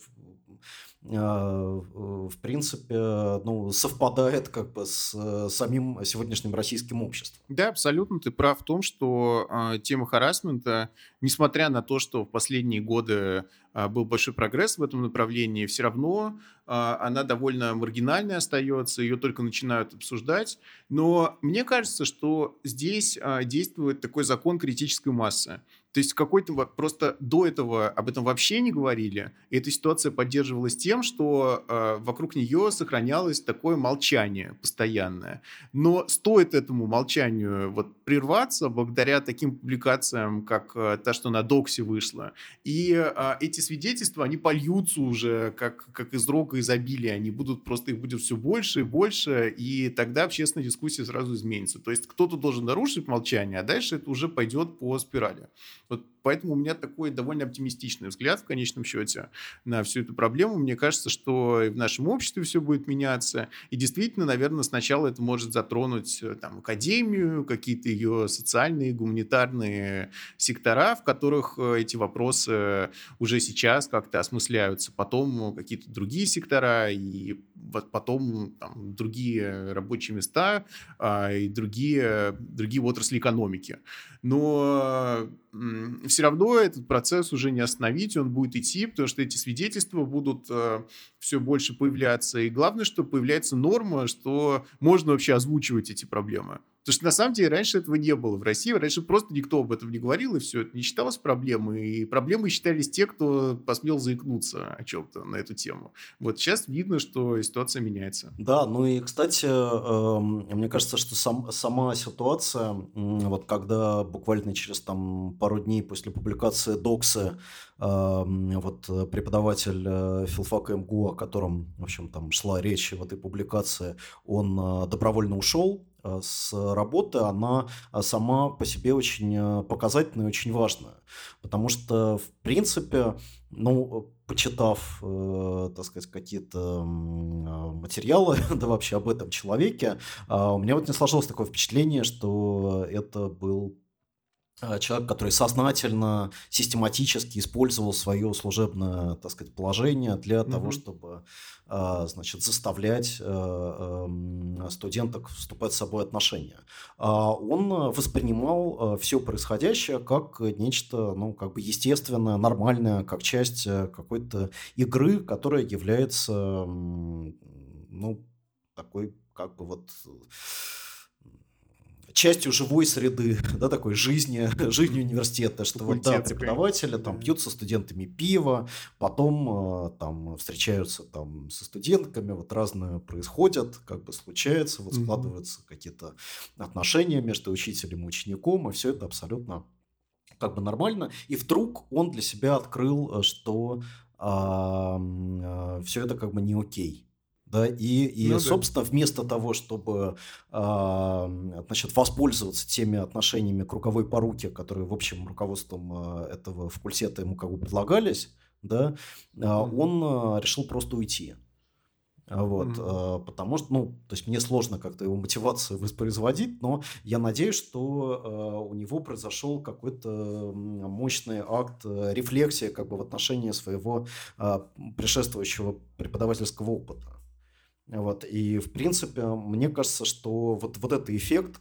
в принципе, ну, совпадает как бы с э, самим сегодняшним российским обществом. Да, абсолютно. Ты прав в том, что э, тема харасмента, несмотря на то, что в последние годы э, был большой прогресс в этом направлении, все равно она довольно маргинальной остается, ее только начинают обсуждать. Но мне кажется, что здесь действует такой закон критической массы. То есть какой-то просто до этого об этом вообще не говорили, и эта ситуация поддерживалась тем, что э, вокруг нее сохранялось такое молчание постоянное. Но стоит этому молчанию вот прерваться благодаря таким публикациям, как э, та, что на Доксе вышла, и э, эти свидетельства, они польются уже как, как из рога изобилия, они будут просто, их будет все больше и больше, и тогда общественная дискуссия сразу изменится. То есть кто-то должен нарушить молчание, а дальше это уже пойдет по спирали. Вот поэтому у меня такой довольно оптимистичный взгляд в конечном счете на всю эту проблему. Мне кажется, что и в нашем обществе все будет меняться. И действительно, наверное, сначала это может затронуть э, там, академию, какие-то ее социальные, гуманитарные сектора, в которых э, эти вопросы уже сейчас как-то осмысляются. Потом какие-то другие сектора, и потом там, другие рабочие места а, и другие, другие отрасли экономики. Но все равно этот процесс уже не остановить, он будет идти, потому что эти свидетельства будут э, все больше появляться. И главное, что появляется норма, что можно вообще озвучивать эти проблемы. Потому что на самом деле раньше этого не было в России. Раньше просто никто об этом не говорил, и все это не считалось проблемой. И проблемой считались те, кто посмел заикнуться о чем-то на эту тему. Вот сейчас видно, что ситуация меняется. Да, ну и, кстати, эм, мне кажется, что сам, сама ситуация, вот когда буквально через там, пару дней после публикации Докса эм, вот преподаватель э, филфака МГУ, о котором, в общем, там шла речь в этой публикации, он э, добровольно ушел с работы, она сама по себе очень показательная и очень важная. Потому что, в принципе, ну, почитав, э, так сказать, какие-то материалы, да вообще об этом человеке, э, у меня вот не сложилось такое впечатление, что это был человек, который сознательно, систематически использовал свое служебное, так сказать, положение для mm-hmm. того, чтобы, э, значит, заставлять э, эм, студенток вступать с собой отношения. А он воспринимал все происходящее как нечто, ну, как бы естественное, нормальное, как часть какой-то игры, которая является, ну, такой, как бы вот частью живой среды, да, такой жизни, жизни университета, что вот, да, преподаватели там пьют со студентами пиво, потом э, там встречаются там со студентками, вот разное происходит, как бы случается, вот складываются какие-то отношения между учителем и учеником, и все это абсолютно как бы нормально. И вдруг он для себя открыл, э, что а, все это как бы не окей. Да, и, и ну, собственно, да. вместо того, чтобы э, значит, воспользоваться теми отношениями круговой поруки, которые, в общем, руководством э, этого факультета ему как бы предлагались, да, э, он э, решил просто уйти. Вот, mm-hmm. потому что, ну, то есть мне сложно как-то его мотивацию воспроизводить, но я надеюсь, что у него произошел какой-то мощный акт рефлексии как бы в отношении своего предшествующего преподавательского опыта. Вот. И, в принципе, мне кажется, что вот, вот этот эффект,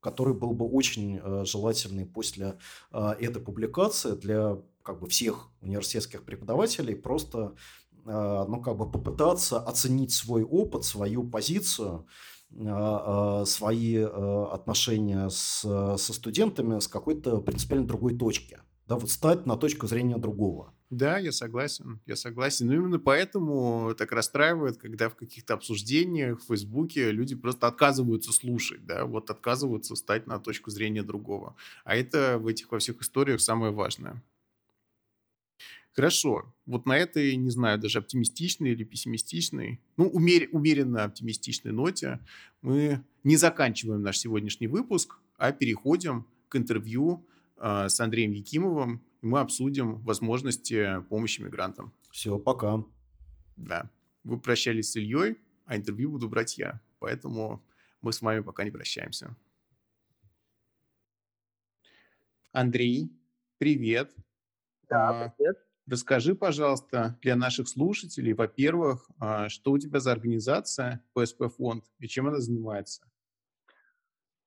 который был бы очень э, желательный после э, этой публикации для как бы всех университетских преподавателей, просто э, ну, как бы попытаться оценить свой опыт, свою позицию, свои отношения с, со студентами с какой-то принципиально другой точки. Да, вот стать на точку зрения другого. Да, я согласен, я согласен. Но именно поэтому так расстраивает, когда в каких-то обсуждениях в Фейсбуке люди просто отказываются слушать, да, вот отказываются стать на точку зрения другого. А это в этих во всех историях самое важное. Хорошо, вот на этой, не знаю, даже оптимистичной или пессимистичной, ну, умер, умеренно оптимистичной ноте мы не заканчиваем наш сегодняшний выпуск, а переходим к интервью э, с Андреем Якимовым, мы обсудим возможности помощи мигрантам. Все, пока. Да. Вы прощались с Ильей, а интервью буду брать я. Поэтому мы с вами пока не прощаемся. Андрей, привет. Да, а, привет. Расскажи, пожалуйста, для наших слушателей, во-первых, а, что у тебя за организация ПСП фонд и чем она занимается?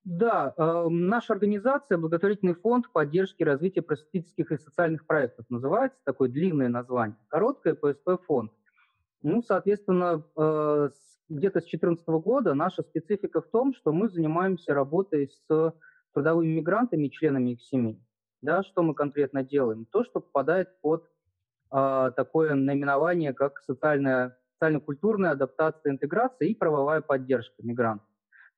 Да, э, наша организация «Благотворительный фонд поддержки и развития просветительских и социальных проектов» называется, такое длинное название, короткое ПСП фонд. Ну, соответственно, э, где-то с 2014 года наша специфика в том, что мы занимаемся работой с трудовыми мигрантами и членами их семей. Да, что мы конкретно делаем? То, что попадает под э, такое наименование, как социальная, социально-культурная адаптация, интеграция и правовая поддержка мигрантов.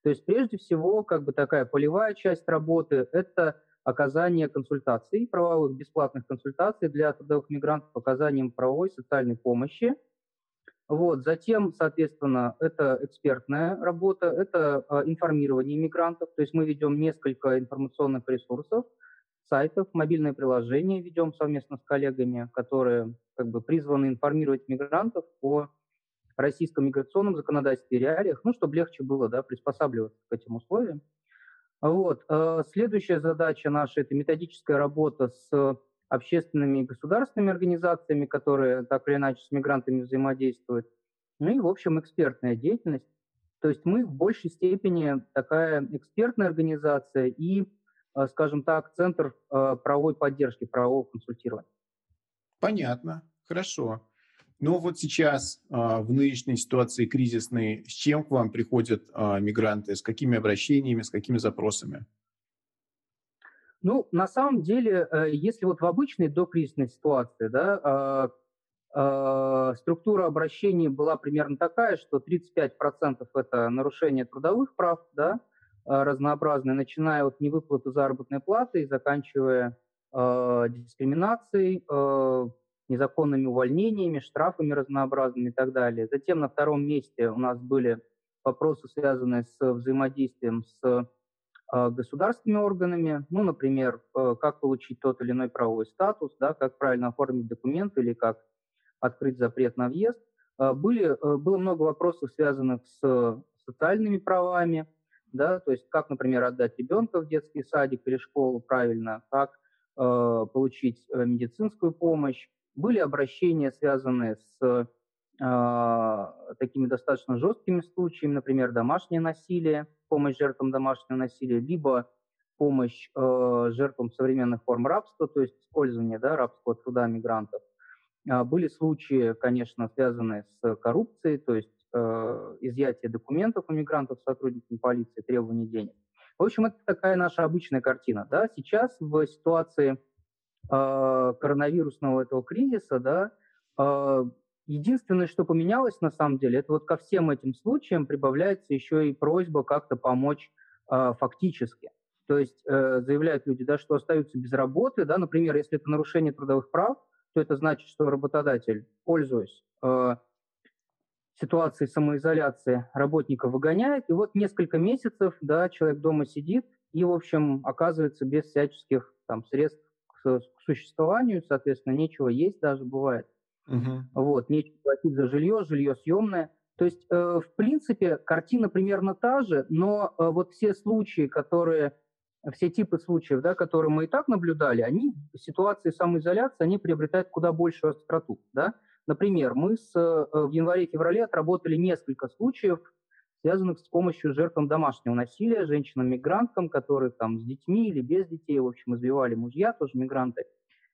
То есть прежде всего, как бы такая полевая часть работы – это оказание консультаций, правовых бесплатных консультаций для трудовых мигрантов, оказанием правовой социальной помощи. Вот. Затем, соответственно, это экспертная работа, это э, информирование мигрантов, то есть мы ведем несколько информационных ресурсов, сайтов, мобильное приложение ведем совместно с коллегами, которые как бы призваны информировать мигрантов о российском миграционном законодательстве и реалиях, ну, чтобы легче было да, приспосабливаться к этим условиям. Вот. Э, следующая задача наша – это методическая работа с общественными и государственными организациями, которые так или иначе с мигрантами взаимодействуют. Ну и, в общем, экспертная деятельность. То есть мы в большей степени такая экспертная организация и, э, скажем так, центр э, правовой поддержки, правового консультирования. Понятно, хорошо. Но вот сейчас, а, в нынешней ситуации кризисной, с чем к вам приходят а, мигранты, с какими обращениями, с какими запросами? Ну, на самом деле, э, если вот в обычной докризисной ситуации, да, а, структура обращений была примерно такая, что 35% это нарушение трудовых прав, да, разнообразные, начиная от невыплаты заработной платы и заканчивая дискриминацией, незаконными увольнениями, штрафами разнообразными и так далее. Затем на втором месте у нас были вопросы, связанные с взаимодействием с а, государственными органами, ну, например, э, как получить тот или иной правовой статус, да, как правильно оформить документы или как открыть запрет на въезд. А, были, э, было много вопросов, связанных с социальными правами, да, то есть как, например, отдать ребенка в детский садик или школу правильно, как э, получить э, медицинскую помощь. Были обращения, связанные с э, такими достаточно жесткими случаями, например, домашнее насилие, помощь жертвам домашнего насилия, либо помощь э, жертвам современных форм рабства, то есть использование да, рабского труда мигрантов. Э, были случаи, конечно, связанные с коррупцией, то есть э, изъятие документов у мигрантов сотрудникам полиции, требование денег. В общем, это такая наша обычная картина. Да? Сейчас в ситуации коронавирусного этого кризиса, да, э, единственное, что поменялось на самом деле, это вот ко всем этим случаям прибавляется еще и просьба как-то помочь э, фактически. То есть э, заявляют люди, да, что остаются без работы, да, например, если это нарушение трудовых прав, то это значит, что работодатель, пользуясь ситуации самоизоляции работника выгоняет, и вот несколько месяцев, да, человек дома сидит и, в общем, оказывается без всяческих там средств к, существованию, соответственно, нечего есть даже бывает. Угу. Вот, нечего платить за жилье, жилье съемное. То есть, э, в принципе, картина примерно та же, но э, вот все случаи, которые, все типы случаев, да, которые мы и так наблюдали, они в ситуации самоизоляции, они приобретают куда большую остроту, да. Например, мы с, э, в январе-феврале отработали несколько случаев, связанных с помощью жертвам домашнего насилия, женщинам-мигранткам, которые там с детьми или без детей, в общем, избивали мужья, тоже мигранты.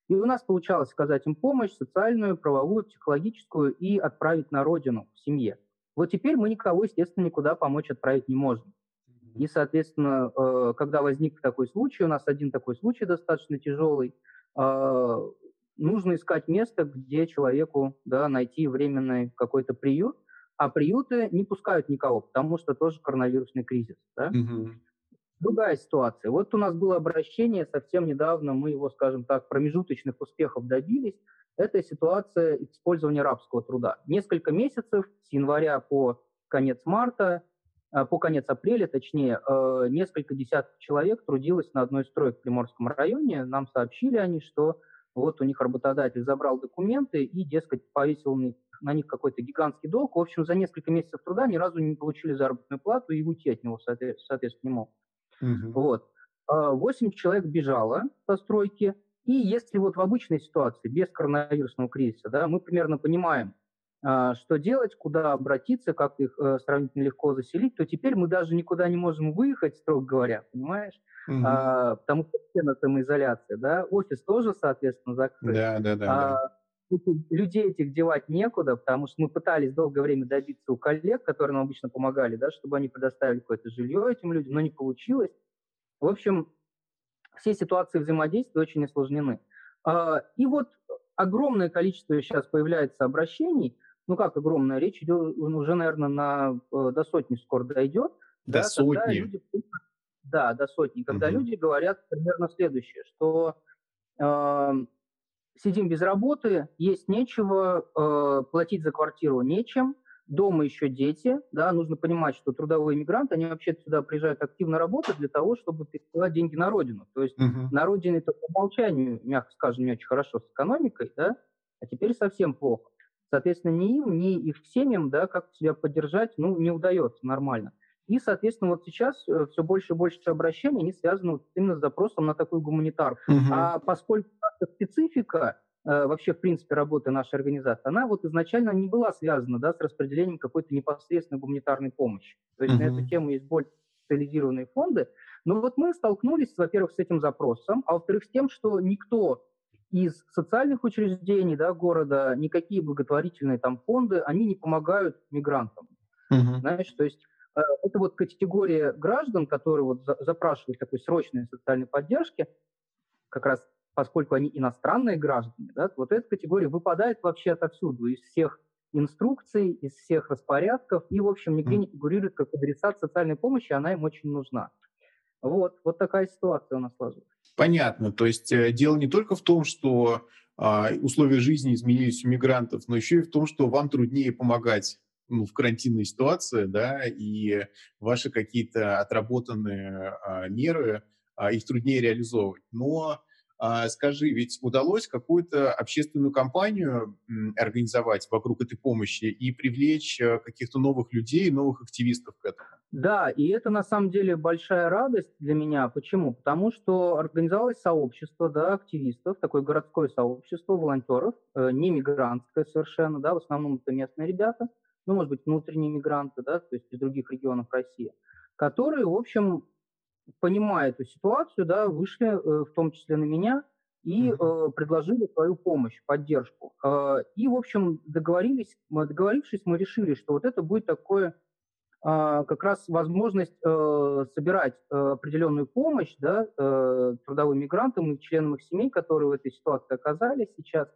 И у нас получалось сказать им помощь социальную, правовую, психологическую и отправить на родину, в семье. Вот теперь мы никого, естественно, никуда помочь отправить не можем. И, соответственно, э, когда возник такой случай, у нас один такой случай достаточно тяжелый, э, нужно искать место, где человеку да, найти временный какой-то приют, а приюты не пускают никого, потому что тоже коронавирусный кризис. Да? Угу. Другая ситуация. Вот у нас было обращение совсем недавно, мы его, скажем так, промежуточных успехов добились. Это ситуация использования рабского труда. Несколько месяцев, с января по конец марта, а, по конец апреля, точнее, э, несколько десятков человек трудилось на одной стройке в Приморском районе. Нам сообщили они, что вот у них работодатель забрал документы и, дескать, повесил на них какой-то гигантский долг. В общем, за несколько месяцев труда ни разу не получили заработную плату и уйти от него, соответственно, не мог. Угу. Вот. А, восемь человек бежало со стройки, и если вот в обычной ситуации, без коронавирусного кризиса, да, мы примерно понимаем, что делать, куда обратиться, как их э, сравнительно легко заселить, то теперь мы даже никуда не можем выехать, строго говоря, понимаешь? Угу. А, потому что все на самоизоляции, да, офис тоже, соответственно, закрыт. Да, да, да. А, да. Людей этих девать некуда, потому что мы пытались долгое время добиться у коллег, которые нам обычно помогали, да, чтобы они предоставили какое-то жилье этим людям, но не получилось. В общем, все ситуации взаимодействия очень осложнены. А, и вот огромное количество сейчас появляется обращений, ну как огромное, речь идет уже, наверное, на, э, до сотни скоро дойдет. До да, сотни? Люди, да, до сотни. Когда угу. люди говорят примерно следующее, что э, сидим без работы, есть нечего, э, платить за квартиру нечем, дома еще дети, да, нужно понимать, что трудовые мигранты, они вообще сюда приезжают активно работать для того, чтобы пересылать деньги на родину. То есть uh-huh. на родине это по умолчанию, мягко скажем, не очень хорошо с экономикой, да, а теперь совсем плохо. Соответственно, ни им, ни их семьям, да, как себя поддержать, ну, не удается нормально. И, соответственно, вот сейчас э, все больше и больше обращений, они связаны вот именно с запросом на такую гуманитарку. Uh-huh. А поскольку специфика э, вообще, в принципе, работы нашей организации, она вот изначально не была связана да, с распределением какой-то непосредственной гуманитарной помощи. То есть uh-huh. на эту тему есть более специализированные фонды. Но вот мы столкнулись, во-первых, с этим запросом, а во-вторых, с тем, что никто из социальных учреждений да, города, никакие благотворительные там фонды, они не помогают мигрантам. Uh-huh. Знаешь, то есть э, это вот категория граждан, которые вот запрашивают такой срочной социальной поддержки, как раз поскольку они иностранные граждане, да, вот эта категория выпадает вообще отовсюду, из всех инструкций, из всех распорядков, и, в общем, нигде не фигурирует как адресат социальной помощи, она им очень нужна. Вот, вот такая ситуация у нас сложилась. Понятно. То есть э, дело не только в том, что э, условия жизни изменились у мигрантов, но еще и в том, что вам труднее помогать ну, в карантинной ситуации, да, и ваши какие-то отработанные а, меры, а, их труднее реализовывать. Но а, скажи, ведь удалось какую-то общественную кампанию организовать вокруг этой помощи и привлечь э, каких-то новых людей, новых активистов к этому? Да, и это на самом деле большая радость для меня. Почему? Потому что организовалось сообщество да, активистов, такое городское сообщество волонтеров, э, не мигрантское совершенно, да, в основном это местные ребята, ну, может быть, внутренние мигранты, да, то есть из других регионов России, которые, в общем, понимая эту ситуацию, да, вышли э, в том числе на меня и э, предложили свою помощь, поддержку. Э, и, в общем, договорились, договорившись, мы решили, что вот это будет такое э, как раз возможность э, собирать определенную помощь да, трудовым мигрантам и членам их семей, которые в этой ситуации оказались сейчас,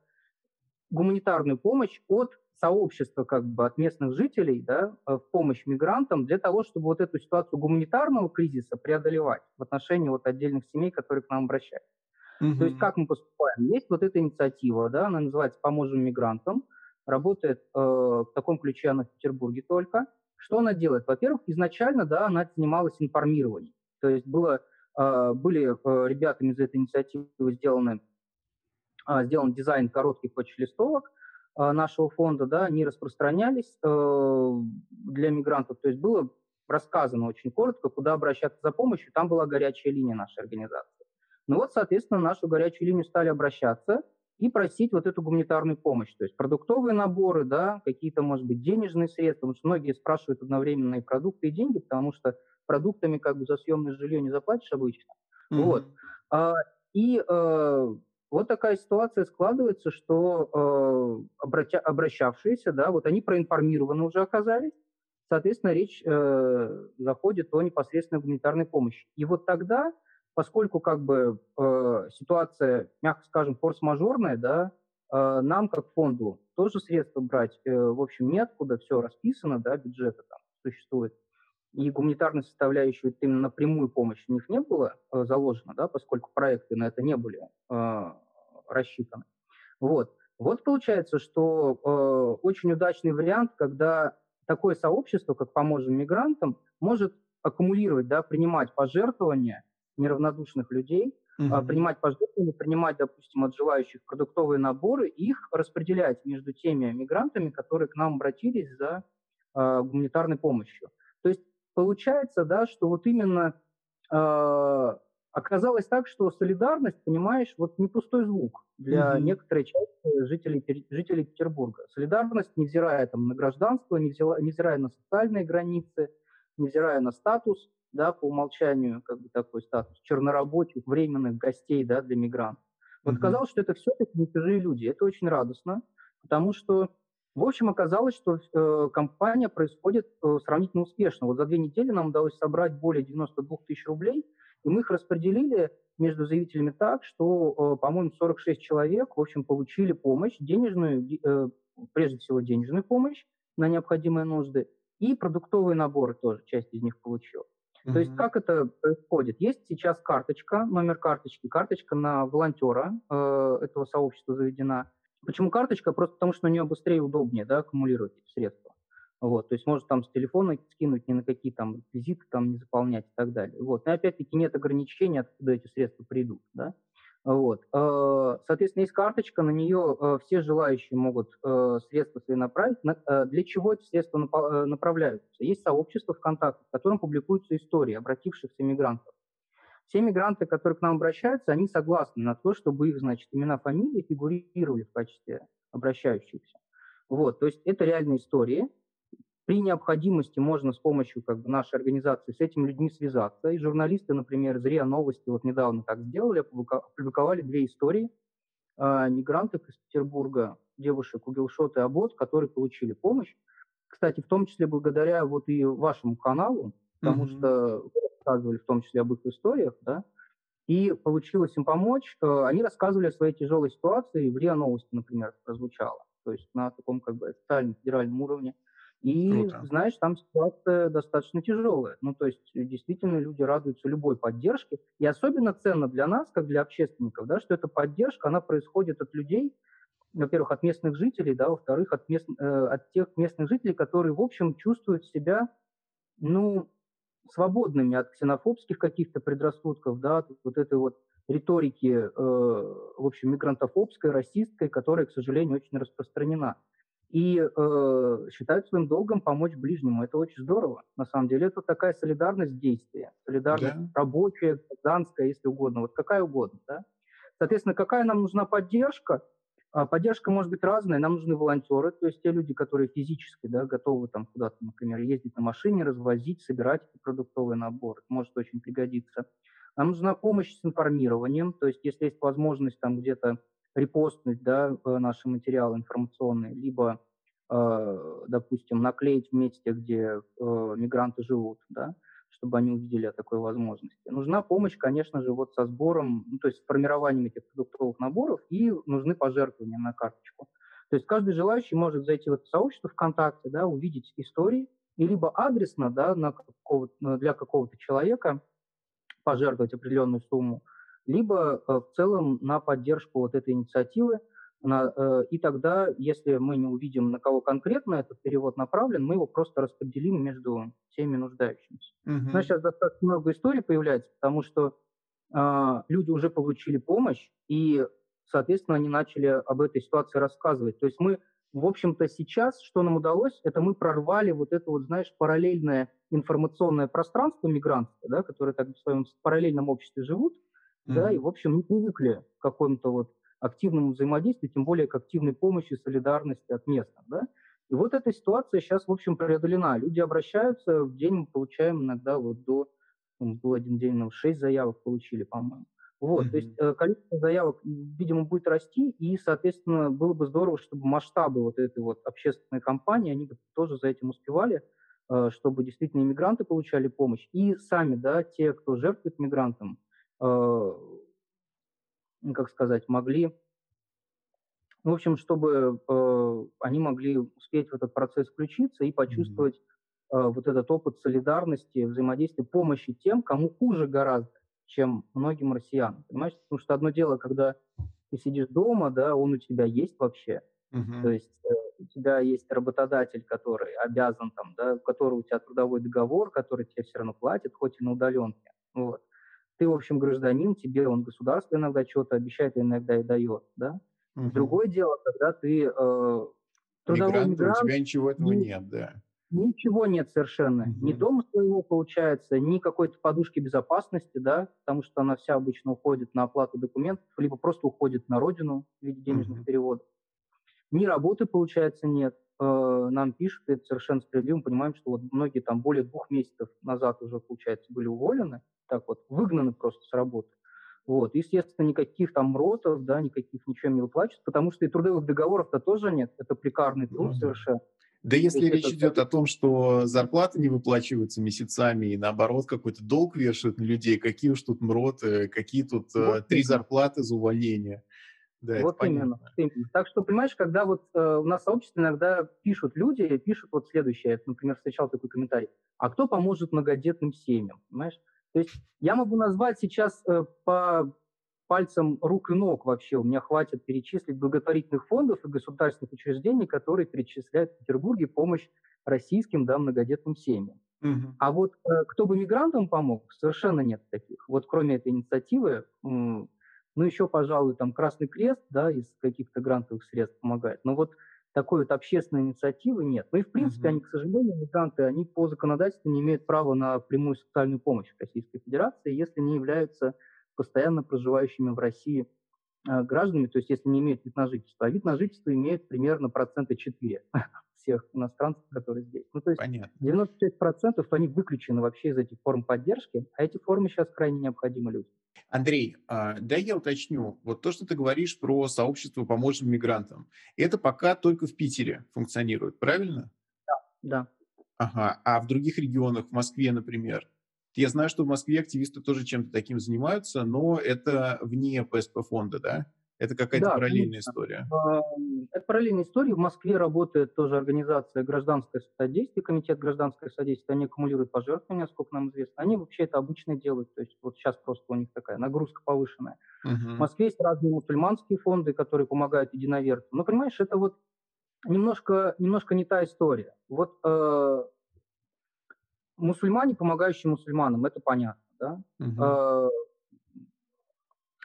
гуманитарную помощь от сообщества как бы от местных жителей да, э, в помощь мигрантам для того, чтобы вот эту ситуацию гуманитарного кризиса преодолевать в отношении вот отдельных семей, которые к нам обращаются. Mm-hmm. То есть как мы поступаем? Есть вот эта инициатива, да, она называется «Поможем мигрантам», работает э, в таком ключе она в Петербурге только. Что она делает? Во-первых, изначально, да, она занималась информированием. То есть было, э, были э, ребятами из этой инициативы сделаны, сделан дизайн коротких почтолистовок, а, нашего фонда, да, они распространялись э, для мигрантов. То есть было рассказано очень коротко, куда обращаться за помощью. Там была горячая линия нашей организации. Ну вот, соответственно, нашу горячую линию стали обращаться и просить вот эту гуманитарную помощь. То есть продуктовые наборы, да, какие-то, может быть, денежные средства. Потому что многие спрашивают одновременно и продукты, и деньги, потому что продуктами как бы за съемное жилье не заплатишь обычно. Mm-hmm. Вот. А, и э, вот такая ситуация складывается, что э, обратя, обращавшиеся, да, вот они проинформированы уже оказались, соответственно, речь э, заходит о непосредственной гуманитарной помощи. И вот тогда, поскольку как бы э, ситуация, мягко скажем, форс-мажорная, да, э, нам как фонду тоже средства брать, э, в общем, неоткуда, все расписано, да, бюджеты там существует и гуманитарной составляющей вот именно напрямую помощь у них не было э, заложено, да, поскольку проекты на это не были э, рассчитаны. Вот. Вот получается, что э, очень удачный вариант, когда такое сообщество, как «Поможем мигрантам», может аккумулировать, да, принимать пожертвования неравнодушных людей, mm-hmm. принимать пожертвования, принимать, допустим, от желающих продуктовые наборы и их распределять между теми мигрантами, которые к нам обратились за э, гуманитарной помощью. То есть получается, да, что вот именно э, оказалось так, что солидарность, понимаешь, вот не пустой звук для mm-hmm. некоторой части жителей, жителей Петербурга. Солидарность, невзирая там, на гражданство, невзирая на социальные границы, невзирая на статус, да, по умолчанию, как бы такой статус, чернорабочих, временных гостей, да, для мигрантов. Вот mm-hmm. казалось, что это все-таки не чужие люди. Это очень радостно, потому что в общем, оказалось, что э, компания происходит э, сравнительно успешно. Вот за две недели нам удалось собрать более 92 тысяч рублей, и мы их распределили между заявителями так, что, э, по-моему, 46 человек, в общем, получили помощь, денежную, э, прежде всего денежную помощь на необходимые нужды, и продуктовые наборы тоже, часть из них получила. Mm-hmm. То есть как это происходит? Есть сейчас карточка, номер карточки, карточка на волонтера э, этого сообщества заведена, Почему карточка? Просто потому, что на нее быстрее и удобнее да, аккумулировать эти средства. Вот, то есть может там с телефона скинуть, ни на какие там реквизиты там не заполнять и так далее. Вот. Но опять-таки нет ограничений, откуда эти средства придут. Да? Вот. Э, соответственно, есть карточка, на нее э, все желающие могут э, средства свои направить. Для чего эти средства направляются? Есть сообщество ВКонтакте, в котором публикуются истории обратившихся мигрантов. Все мигранты, которые к нам обращаются, они согласны на то, чтобы их, значит, имена, фамилии фигурировали в качестве обращающихся. Вот, то есть это реальные истории. При необходимости можно с помощью как бы, нашей организации с этими людьми связаться. И журналисты, например, из РИА Новости вот недавно так сделали, опубликовали две истории э, мигрантов из Петербурга, девушек Угелшот и Абот, которые получили помощь. Кстати, в том числе благодаря вот и вашему каналу, потому mm-hmm. что рассказывали в том числе об их историях, да, и получилось им помочь. Э, они рассказывали о своей тяжелой ситуации, в РИА Новости, например, прозвучало, то есть на таком как бы официальном федеральном уровне. И, Круто. знаешь, там ситуация достаточно тяжелая. Ну, то есть, действительно, люди радуются любой поддержке. И особенно ценно для нас, как для общественников, да, что эта поддержка, она происходит от людей, во-первых, от местных жителей, да, во-вторых, от, мест, э, от тех местных жителей, которые, в общем, чувствуют себя, ну, свободными от ксенофобских каких-то предрассудков, да, от вот этой вот риторики, э, в общем, мигрантофобской, расистской, которая, к сожалению, очень распространена. И э, считают своим долгом помочь ближнему. Это очень здорово. На самом деле это такая солидарность действия, солидарность да. рабочая, гражданская, если угодно, вот какая угодно. Да? Соответственно, какая нам нужна поддержка? А поддержка может быть разная. Нам нужны волонтеры, то есть те люди, которые физически да, готовы там куда-то, например, ездить на машине, развозить, собирать продуктовый набор. Это может очень пригодиться. Нам нужна помощь с информированием, то есть если есть возможность там где-то репостнуть да, наши материалы информационные, либо, э, допустим, наклеить в месте, где э, мигранты живут, да, чтобы они увидели о такой возможности. Нужна помощь, конечно же, вот со сбором, ну, то есть с формированием этих продуктовых наборов, и нужны пожертвования на карточку. То есть каждый желающий может зайти в это сообщество ВКонтакте, да, увидеть истории, и либо адресно да, на какого для какого-то человека пожертвовать определенную сумму, либо э, в целом на поддержку вот этой инициативы – э, и тогда, если мы не увидим, на кого конкретно этот перевод направлен, мы его просто распределим между всеми нуждающимися. Угу. У нас сейчас достаточно много историй появляется, потому что э, люди уже получили помощь, и, соответственно, они начали об этой ситуации рассказывать. То есть мы, в общем-то, сейчас, что нам удалось, это мы прорвали вот это вот, знаешь, параллельное информационное пространство мигрантское, да, которое так в своем параллельном обществе живут, mm да, и, в общем, не привыкли к какому-то вот активному взаимодействию, тем более к активной помощи, солидарности от местных. Да? И вот эта ситуация сейчас, в общем, преодолена. Люди обращаются, в день мы получаем иногда вот до, был один день, ну, 6 заявок получили, по-моему. Вот, mm-hmm. то есть э, количество заявок, видимо, будет расти, и, соответственно, было бы здорово, чтобы масштабы вот этой вот общественной кампании, они бы тоже за этим успевали, э, чтобы действительно иммигранты получали помощь, и сами, да, те, кто жертвует мигрантам, как сказать, могли, в общем, чтобы э, они могли успеть в этот процесс включиться и почувствовать э, вот этот опыт солидарности, взаимодействия, помощи тем, кому хуже гораздо, чем многим россиянам. Понимаешь? Потому что одно дело, когда ты сидишь дома, да, он у тебя есть вообще. Uh-huh. То есть э, у тебя есть работодатель, который обязан, там, да, у которого у тебя трудовой договор, который тебе все равно платит, хоть и на удаленке. Вот ты, в общем, гражданин, тебе он государство иногда что-то обещает, иногда и дает, да. Угу. Другое дело, когда ты э, трудовой мигрант, у тебя ничего этого ни, нет, да. Ничего нет совершенно. Угу. Ни дома своего получается, ни какой-то подушки безопасности, да, потому что она вся обычно уходит на оплату документов, либо просто уходит на родину в виде денежных угу. переводов. Ни работы, получается, нет. Э, нам пишут, и это совершенно справедливо, мы понимаем, что вот многие там более двух месяцев назад уже, получается, были уволены, так вот, выгнаны просто с работы. Вот. Естественно, никаких там ротов, да, никаких ничем не выплачивают, потому что и трудовых договоров-то тоже нет. Это прикарный труд ну, совершенно. Да если речь это... идет о том, что зарплаты не выплачиваются месяцами и наоборот какой-то долг вешают на людей, какие уж тут мроты, какие тут э, вот три зарплаты за увольнение. Да, вот именно, именно. Так что, понимаешь, когда вот э, у нас в сообществе иногда пишут люди, пишут вот следующее, я, например, встречал такой комментарий, а кто поможет многодетным семьям, понимаешь? То есть я могу назвать сейчас э, по пальцам рук и ног вообще, у меня хватит перечислить благотворительных фондов и государственных учреждений, которые перечисляют в Петербурге помощь российским да, многодетным семьям. Угу. А вот э, кто бы мигрантам помог, совершенно нет таких. Вот кроме этой инициативы, ну еще, пожалуй, там Красный Крест, да, из каких-то грантовых средств помогает. Но вот такой вот общественной инициативы нет. Ну и, в принципе, mm-hmm. они, к сожалению, мигранты, они по законодательству не имеют права на прямую социальную помощь в Российской Федерации, если не являются постоянно проживающими в России э, гражданами, то есть если не имеют вид на жительство. А вид на жительство имеет примерно процента 4 всех иностранцев, которые здесь. Ну, то есть Понятно. 96% они выключены вообще из этих форм поддержки, а эти формы сейчас крайне необходимы людям. Андрей, а, да я уточню. Вот то, что ты говоришь про сообщество поможем мигрантам, это пока только в Питере функционирует, правильно? Да, да. Ага, а в других регионах, в Москве, например? Я знаю, что в Москве активисты тоже чем-то таким занимаются, но это вне ПСП фонда, да? Это какая-то да, параллельная конечно. история. Это параллельная история. В Москве работает тоже организация «Гражданское содействие», комитет «Гражданское содействие». Они аккумулируют пожертвования, сколько нам известно. Они вообще это обычно делают. То есть вот сейчас просто у них такая нагрузка повышенная. Угу. В Москве есть разные мусульманские фонды, которые помогают единоверцам. Но, понимаешь, это вот немножко, немножко не та история. Вот э, мусульмане, помогающие мусульманам, это понятно. Да? Угу. Э,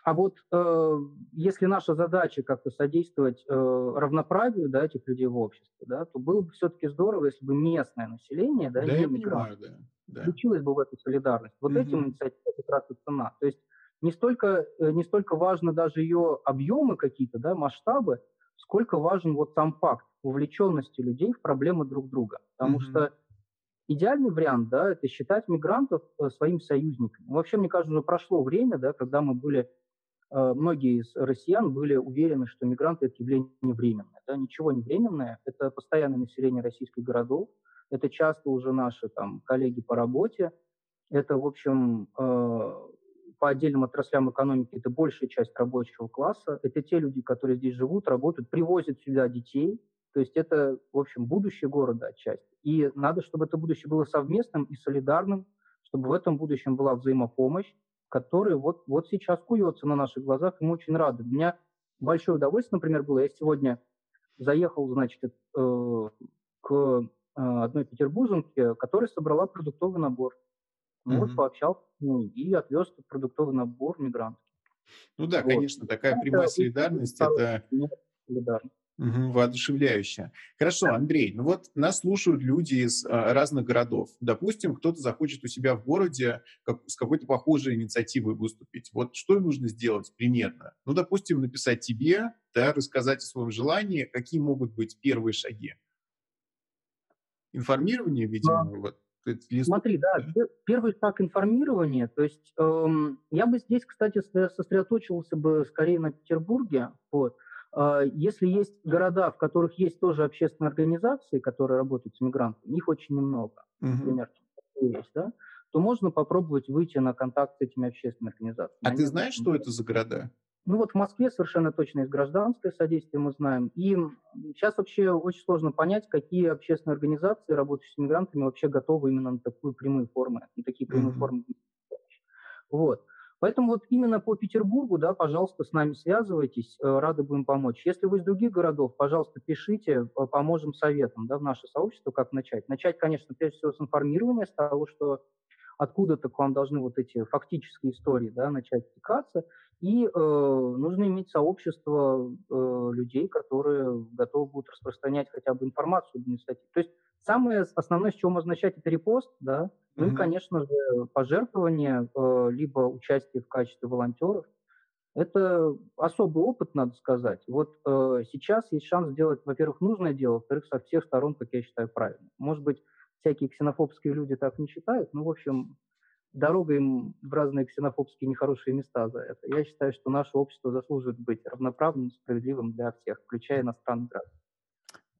а вот э, если наша задача как-то содействовать э, равноправию да, этих людей в обществе, да, то было бы все-таки здорово, если бы местное население, да, да не я понимаю, да, да. включилось бы в эту солидарность. Вот угу. этим инициатива как раз и цена. То есть не столько, э, не столько важно даже ее объемы какие-то, да, масштабы, сколько важен вот сам факт вовлеченности людей в проблемы друг друга. Потому угу. что идеальный вариант, да, это считать мигрантов э, своим союзником. Вообще, мне кажется, уже прошло время, да, когда мы были многие из россиян были уверены, что мигранты – это явление временное. Да? Ничего не временное, это постоянное население российских городов, это часто уже наши там, коллеги по работе, это, в общем, э, по отдельным отраслям экономики это большая часть рабочего класса, это те люди, которые здесь живут, работают, привозят сюда детей, то есть это, в общем, будущее города отчасти. И надо, чтобы это будущее было совместным и солидарным, чтобы в этом будущем была взаимопомощь, который вот, вот сейчас куется на наших глазах, и мы очень рады. У меня большое удовольствие, например, было, я сегодня заехал, значит, э, к э, одной петербурженке, которая собрала продуктовый набор. Mm-hmm. Вот, пообщался ну, и отвез продуктовый набор мигрантский. Ну да, вот. конечно, такая прямая солидарность – это... Солидарность. Угу, воодушевляюще. Хорошо, Андрей, ну вот нас слушают люди из а, разных городов. Допустим, кто-то захочет у себя в городе как, с какой-то похожей инициативой выступить. Вот что нужно сделать примерно? Ну, допустим, написать тебе, да, рассказать о своем желании, какие могут быть первые шаги. Информирование, видимо, да. вот. Смотри, да, первый шаг информирования, то есть эм, я бы здесь, кстати, сосредоточился бы скорее на Петербурге, вот, если есть города, в которых есть тоже общественные организации, которые работают с мигрантами, их очень немного, угу. например, есть, да, то можно попробовать выйти на контакт с этими общественными организациями. А Они ты знаешь, что это за города? Ну вот в Москве совершенно точно есть гражданское содействие, мы знаем. И сейчас вообще очень сложно понять, какие общественные организации, работающие с мигрантами, вообще готовы именно на такую прямую форму, на такие прямые mm-hmm. формы. Вот. Поэтому вот именно по Петербургу, да, пожалуйста, с нами связывайтесь, э, рады будем помочь. Если вы из других городов, пожалуйста, пишите, поможем советом, да, в наше сообщество, как начать. Начать, конечно, прежде всего с информирования, с того, что откуда-то к вам должны вот эти фактические истории, да, начать стекаться, и э, нужно иметь сообщество э, людей, которые готовы будут распространять хотя бы информацию об инициативе. То есть самое основное, с чего можно начать, это репост, да, ну mm-hmm. и, конечно же, пожертвование, э, либо участие в качестве волонтеров. Это особый опыт, надо сказать. Вот э, сейчас есть шанс сделать, во-первых, нужное дело, во-вторых, со всех сторон, как я считаю, правильно. Может быть, всякие ксенофобские люди так не считают, но, в общем, дорога им в разные ксенофобские нехорошие места за это. Я считаю, что наше общество заслуживает быть равноправным, справедливым для всех, включая иностранных граждан.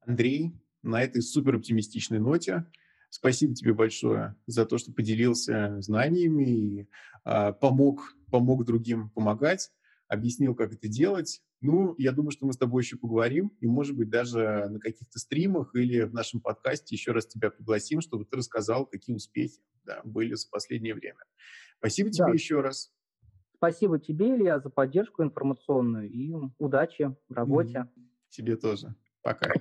Андрей, на этой супер оптимистичной ноте Спасибо тебе большое за то, что поделился знаниями и э, помог, помог другим помогать, объяснил, как это делать. Ну, я думаю, что мы с тобой еще поговорим, и, может быть, даже на каких-то стримах или в нашем подкасте еще раз тебя пригласим, чтобы ты рассказал, какие успехи да, были за последнее время. Спасибо тебе да. еще раз. Спасибо тебе, Илья, за поддержку информационную и удачи в работе. Тебе тоже. Пока.